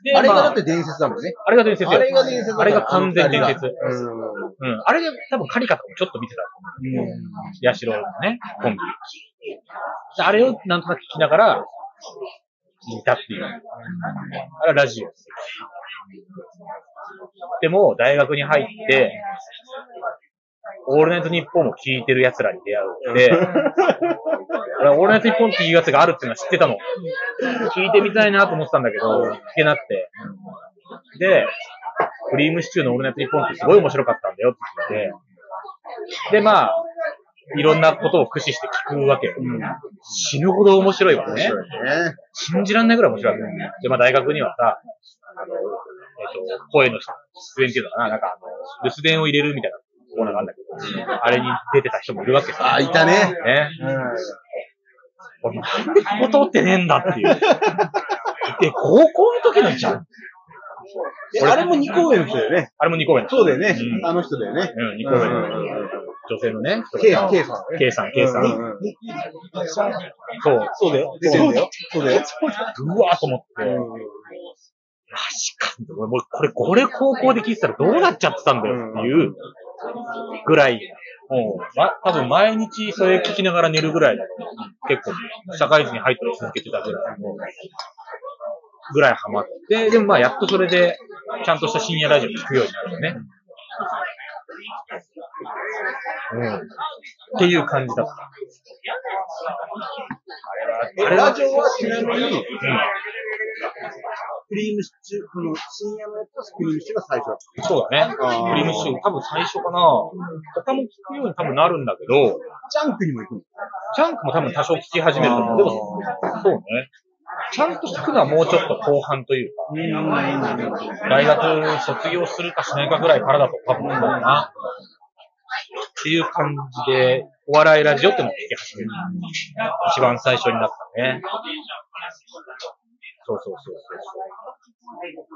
であれがまだって伝説だもんね。あれが伝説よ。あれが伝説だあれが完全伝説。うん。うん。あれで多分カリカとかもちょっと見てたと思う。八代のね、コンビ。であれをなんとなく聞きながら、聞いたっていう。あれはラジオです。でも、大学に入って、オールナイトニッポンを聞いてる奴らに出会うので、オールナイトニッポンっていうやつがあるっていうのは知ってたの。聞いてみたいなと思ってたんだけど、聞けなくて。で、クリームシチューのオールナイトニッポンってすごい面白かったんだよって聞いて、で、まあ、いろんなことを駆使して聞くわけよ。死ぬほど面白いわね。ね。信じらんないぐらい面白いわけ。で、まあ大学にはさ、あの、えっ、と、声の出演っていうのかな、なんかあの、留守電を入れるみたいなコーナーがあるんだけど、あれに出てた人もいるわけさ。あ、いたね。ね。俺なんでここ通ってねえんだっていう。で、高校の時のじゃん。であれも2公演の人だよね。あれも2公演。そうだよねう。んあの人だよね。うん、2公演。女性のね、人 K が K さん。K さん、K さん。うんうんそう。そうだよ。出てんだよ。そうだよ。うわーと思って、マジか。もうこれ、これ高校で聞いてたらどうなっちゃってたんだよっていうぐらい、もう、ま、多分毎日それ聞きながら寝るぐらいだ結構、社会人に入って続けてたぐらいの、ぐらいハマって、でもまあやっとそれで、ちゃんとした深夜ラジオ聞くようになるよね。うん。っていう感じだった。あれは、ラジオはちなみに、うん。クリームシチュー、この深夜のやつはクリームシチューが最初だった。そうだね。クリームシチュー、多分最初かな。他も聞くように多分なるんだけど、ジャンクにも行くの。チャンクも多分多少聞き始めると思う。でも、そうね。ちゃんと聞くのはもうちょっと後半というか、大学卒業するかしないかぐらいからだと多分思うな。っていう感じで、お笑いラジオってのを聞き始める。一番最初になったね。そうそうそうそうそ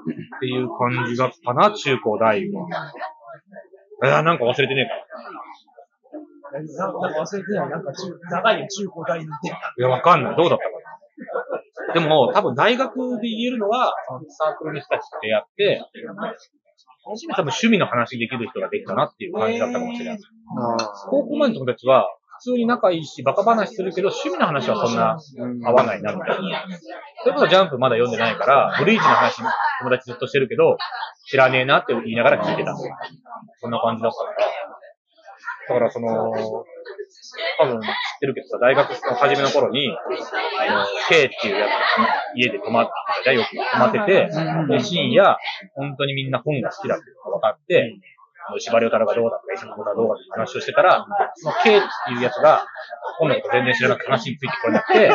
う。っていう感じだったな、中高大は。えー、なんか忘れてねえか。なんか忘れてない。なんか中、長いよ、中高大にって。いや、わかんない。どうだったかな。でも、多分大学で言えるのは、サークルの人たちと出会って、初めて多分趣味の話できる人ができたなっていう感じだったかもしれない。高校までの友達は、普通に仲いいし、バカ話するけど、趣味の話はそんな合わないな、みたいな。それこそジャンプまだ読んでないから、ブリーチの話、友達ずっとしてるけど、知らねえなって言いながら聞いてた。そんな感じだったから。だからその、多分知ってるけどさ、大学の初めの頃に、あの、K っていうやつが家で泊まってよく泊まってて、で、深夜、本当にみんな本が好きだって分かって、司馬遼太郎がどうだとか、石野太郎がどうだって話をしてたら、その K っていうやつが、本のこと全然知らなくて話についてこれなくて、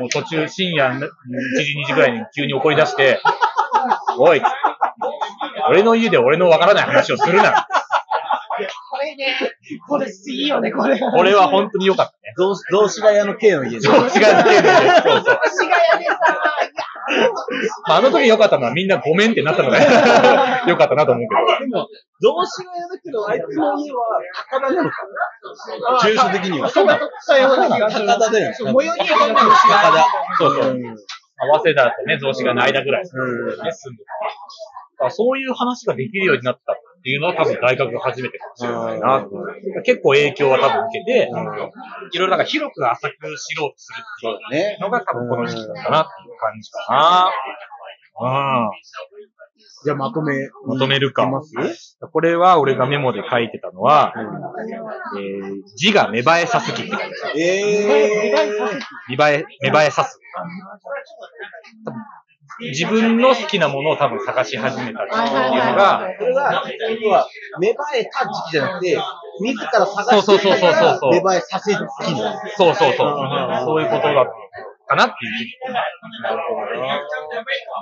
もう途中深夜1時、2時ぐらいに急に怒り出して、おい、俺の家で俺のわからない話をするな。これね、これいいよね、これ。これは本当に良かったね。同同志ヶ谷の K の家で。そう、違うっていうので、そうそう。足がやでさ、(laughs) まあ、あの時良かったのはみんなごめんってなったのが (laughs) 良かったなと思うけでも、同志ヶ谷だけど、あいつの家は高田なのか住所的には。そうだったような気がする。高田だよね。最寄り駅が高田。ど。そうそう。うん早稲田とね、増子がの間ぐらいですね、うんそういう話ができるようになったっていうのは多分大学が初めてかもしれないな。結構影響は多分受けて、いろいろなんか広く浅く知ろうとするっていうね。のが多分この時期だったなっていう感じかな。うん。じゃあまとめ。まとめるかこれは俺がメモで書いてたのは、えー、字が芽生えさすきって書いて。えー。見栄え、芽生えさす。自分の好きなものを多分探し始めたっていうのが、これが、要は、芽生えた時期じゃなくて、自ら探してそうそうそうそうそう芽生えさせる好きな。そうそうそううん。そういうことだかなっていう時期。なるほどな。っ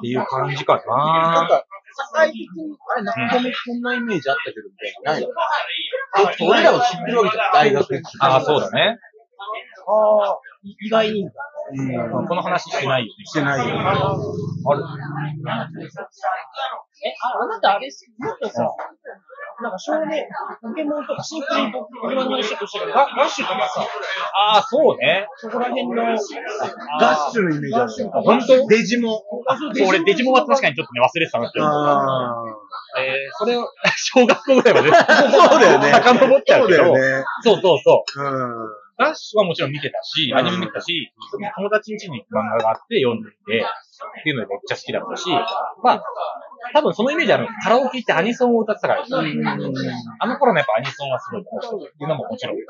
ていう感じかな。なんか、社会的に、あれ、中込こんなイメージあったけど、みたいな。ない俺らは知ってるわけじゃん、大学で。ああ、そうだね。ああ、意外に。うん。この話してないよね。してないよ。ある。え、あ、あなたあれっすもっとさ、なんか少年、ポケモンとかシンプルにポケモンの話としたけど、ガガッシュとかさ、ああ、そうね。そこら辺の、ガッシュのイメージあるよ。本当デジモン。そう俺、デジモンは確かにちょっとね、忘れてたなって思う。あえー、それを、(laughs) 小学校ぐらいまで。(laughs) そうだよね遡っちゃうけど。そうだよね。そうそうそう。うん。ダッシュはもちろん見てたし、アニメ見てたし、友達ん家に漫画があって読んでて、っていうのでめっちゃ好きだったし、まあ、多分そのイメージあるのカラオケ行ってアニソンを歌ってたから、あの頃のやっぱアニソンはすごい面白いっていうのももちろんある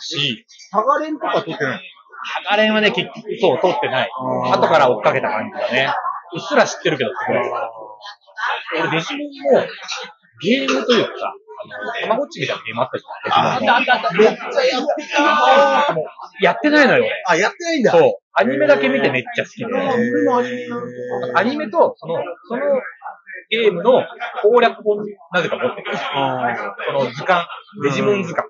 し、サガレンとか撮ってないハガレンはね、結局そう、通ってない。後から追っかけた感じだね。うっすら知ってるけどってぐらい。俺、デジモンも、ゲームというかたまごっちみたいなゲームあったじゃん。あったあったあった。めっちゃやってたもうやってないのよ、俺。あ、やってないんだ。そう。アニメだけ見てめっちゃ好きで。俺もアニメアニメと、その、そのゲームの攻略本、なぜか持ってる。その図鑑、デジモン図鑑。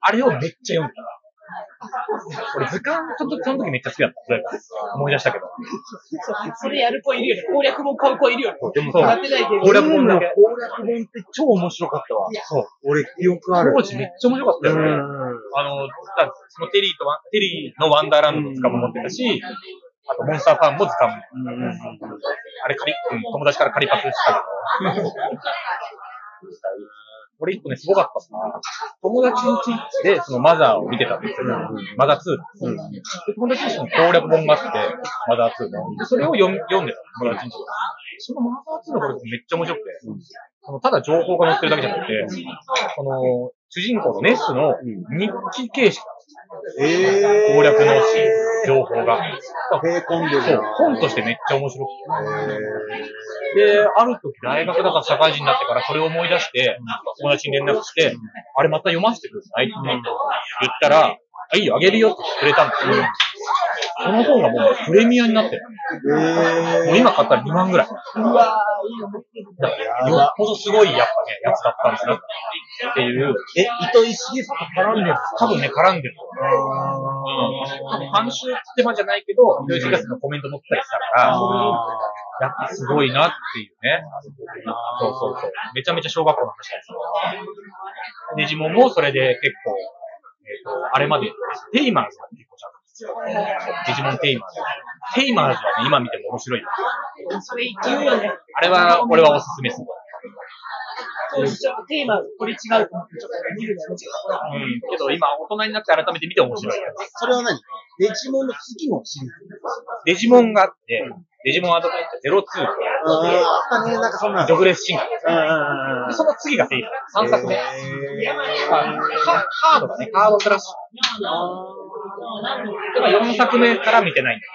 あれをめっちゃ読んでた。(laughs) 俺図鑑、その時その時めっちゃ好きだった。思い出したけど。それやる子いるよね。攻略本買う子いるよね。でもやってないけど。攻略本だけ。攻略本って超面白かったわ。そう。俺、記憶ある。当時めっちゃ面白かったよね。うん。あの、だそのテリーとテリーのワンダーランドの図鑑も持ってたし、あとモンスターファンも図鑑も。あれ借り、うん、友達から借りパクしたけど。(laughs) これ一個ね、すごかったな。友達の家で、そのマザーを見てたんですよ。マザー2。で友達の攻略本があって、マザー2の。で、それを読み読んでた、友達。そのマザー2のこれめっちゃ面白くて、あのただ情報が載ってるだけじゃなくて、この、主人公のネスの日記形式えー。攻略の情報が。へこんでるそうな。、本としてめっちゃ面白くて。で、ある時大学だから社会人になってからそれを思い出して、友達に連絡して、あれまた読ませてくださいって言ったら、あ、いいよ、あげるよってくれたんですよ。その本がもうプレミアになってる。えもう今買ったら2万ぐらい。うわ。だからよっぽどすごいやっぱね、やつだったんですなっていう、え、糸井重里絡んでる多分ね、絡んでる。うん。多分監修ってまじゃないけど、ヨイシガスのコメント載ってたりしたから、やっぱすごいなっていうね。そうそうそう。めちゃめちゃ小学校の話ですよ。デジモンもそれで結構、えっ、と、あれまで、テイマーズが結構ちゃんとデジモンテイマーズ。テイマーズはね、今見ても面白いよ。それ言うよね。あれは、俺はおすすめする。テーマ、これ違うと思って、ちょっと見るのやめちゃった。うん。けど今、大人になって改めて見て面白い。それは何？デジモンの次のシリーズデジモンがあって、デジモンアドベンチャー02っね、なんかそんな。ジョグレス進化。うんうんうんでその次がテイマーズ。3作目。えカカードだね、カードクラッシュ。でも4作目から見てないんだよ。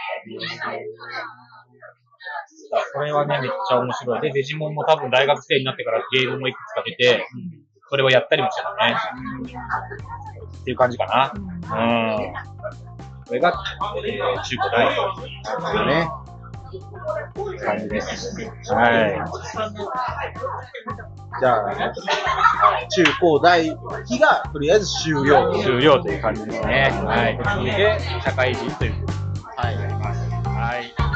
これはね、めっちゃ面白い。で、デジモンも多分大学生になってからゲームもいくつか出て、それをやったりもしてたね。っていう感じかな。うん。これが、えー、中古大ーね。感じです。はじゃあ、中高大期がとりあえず終了。い。終了という感じですね。はい。続いて、社会人という。はい。はい。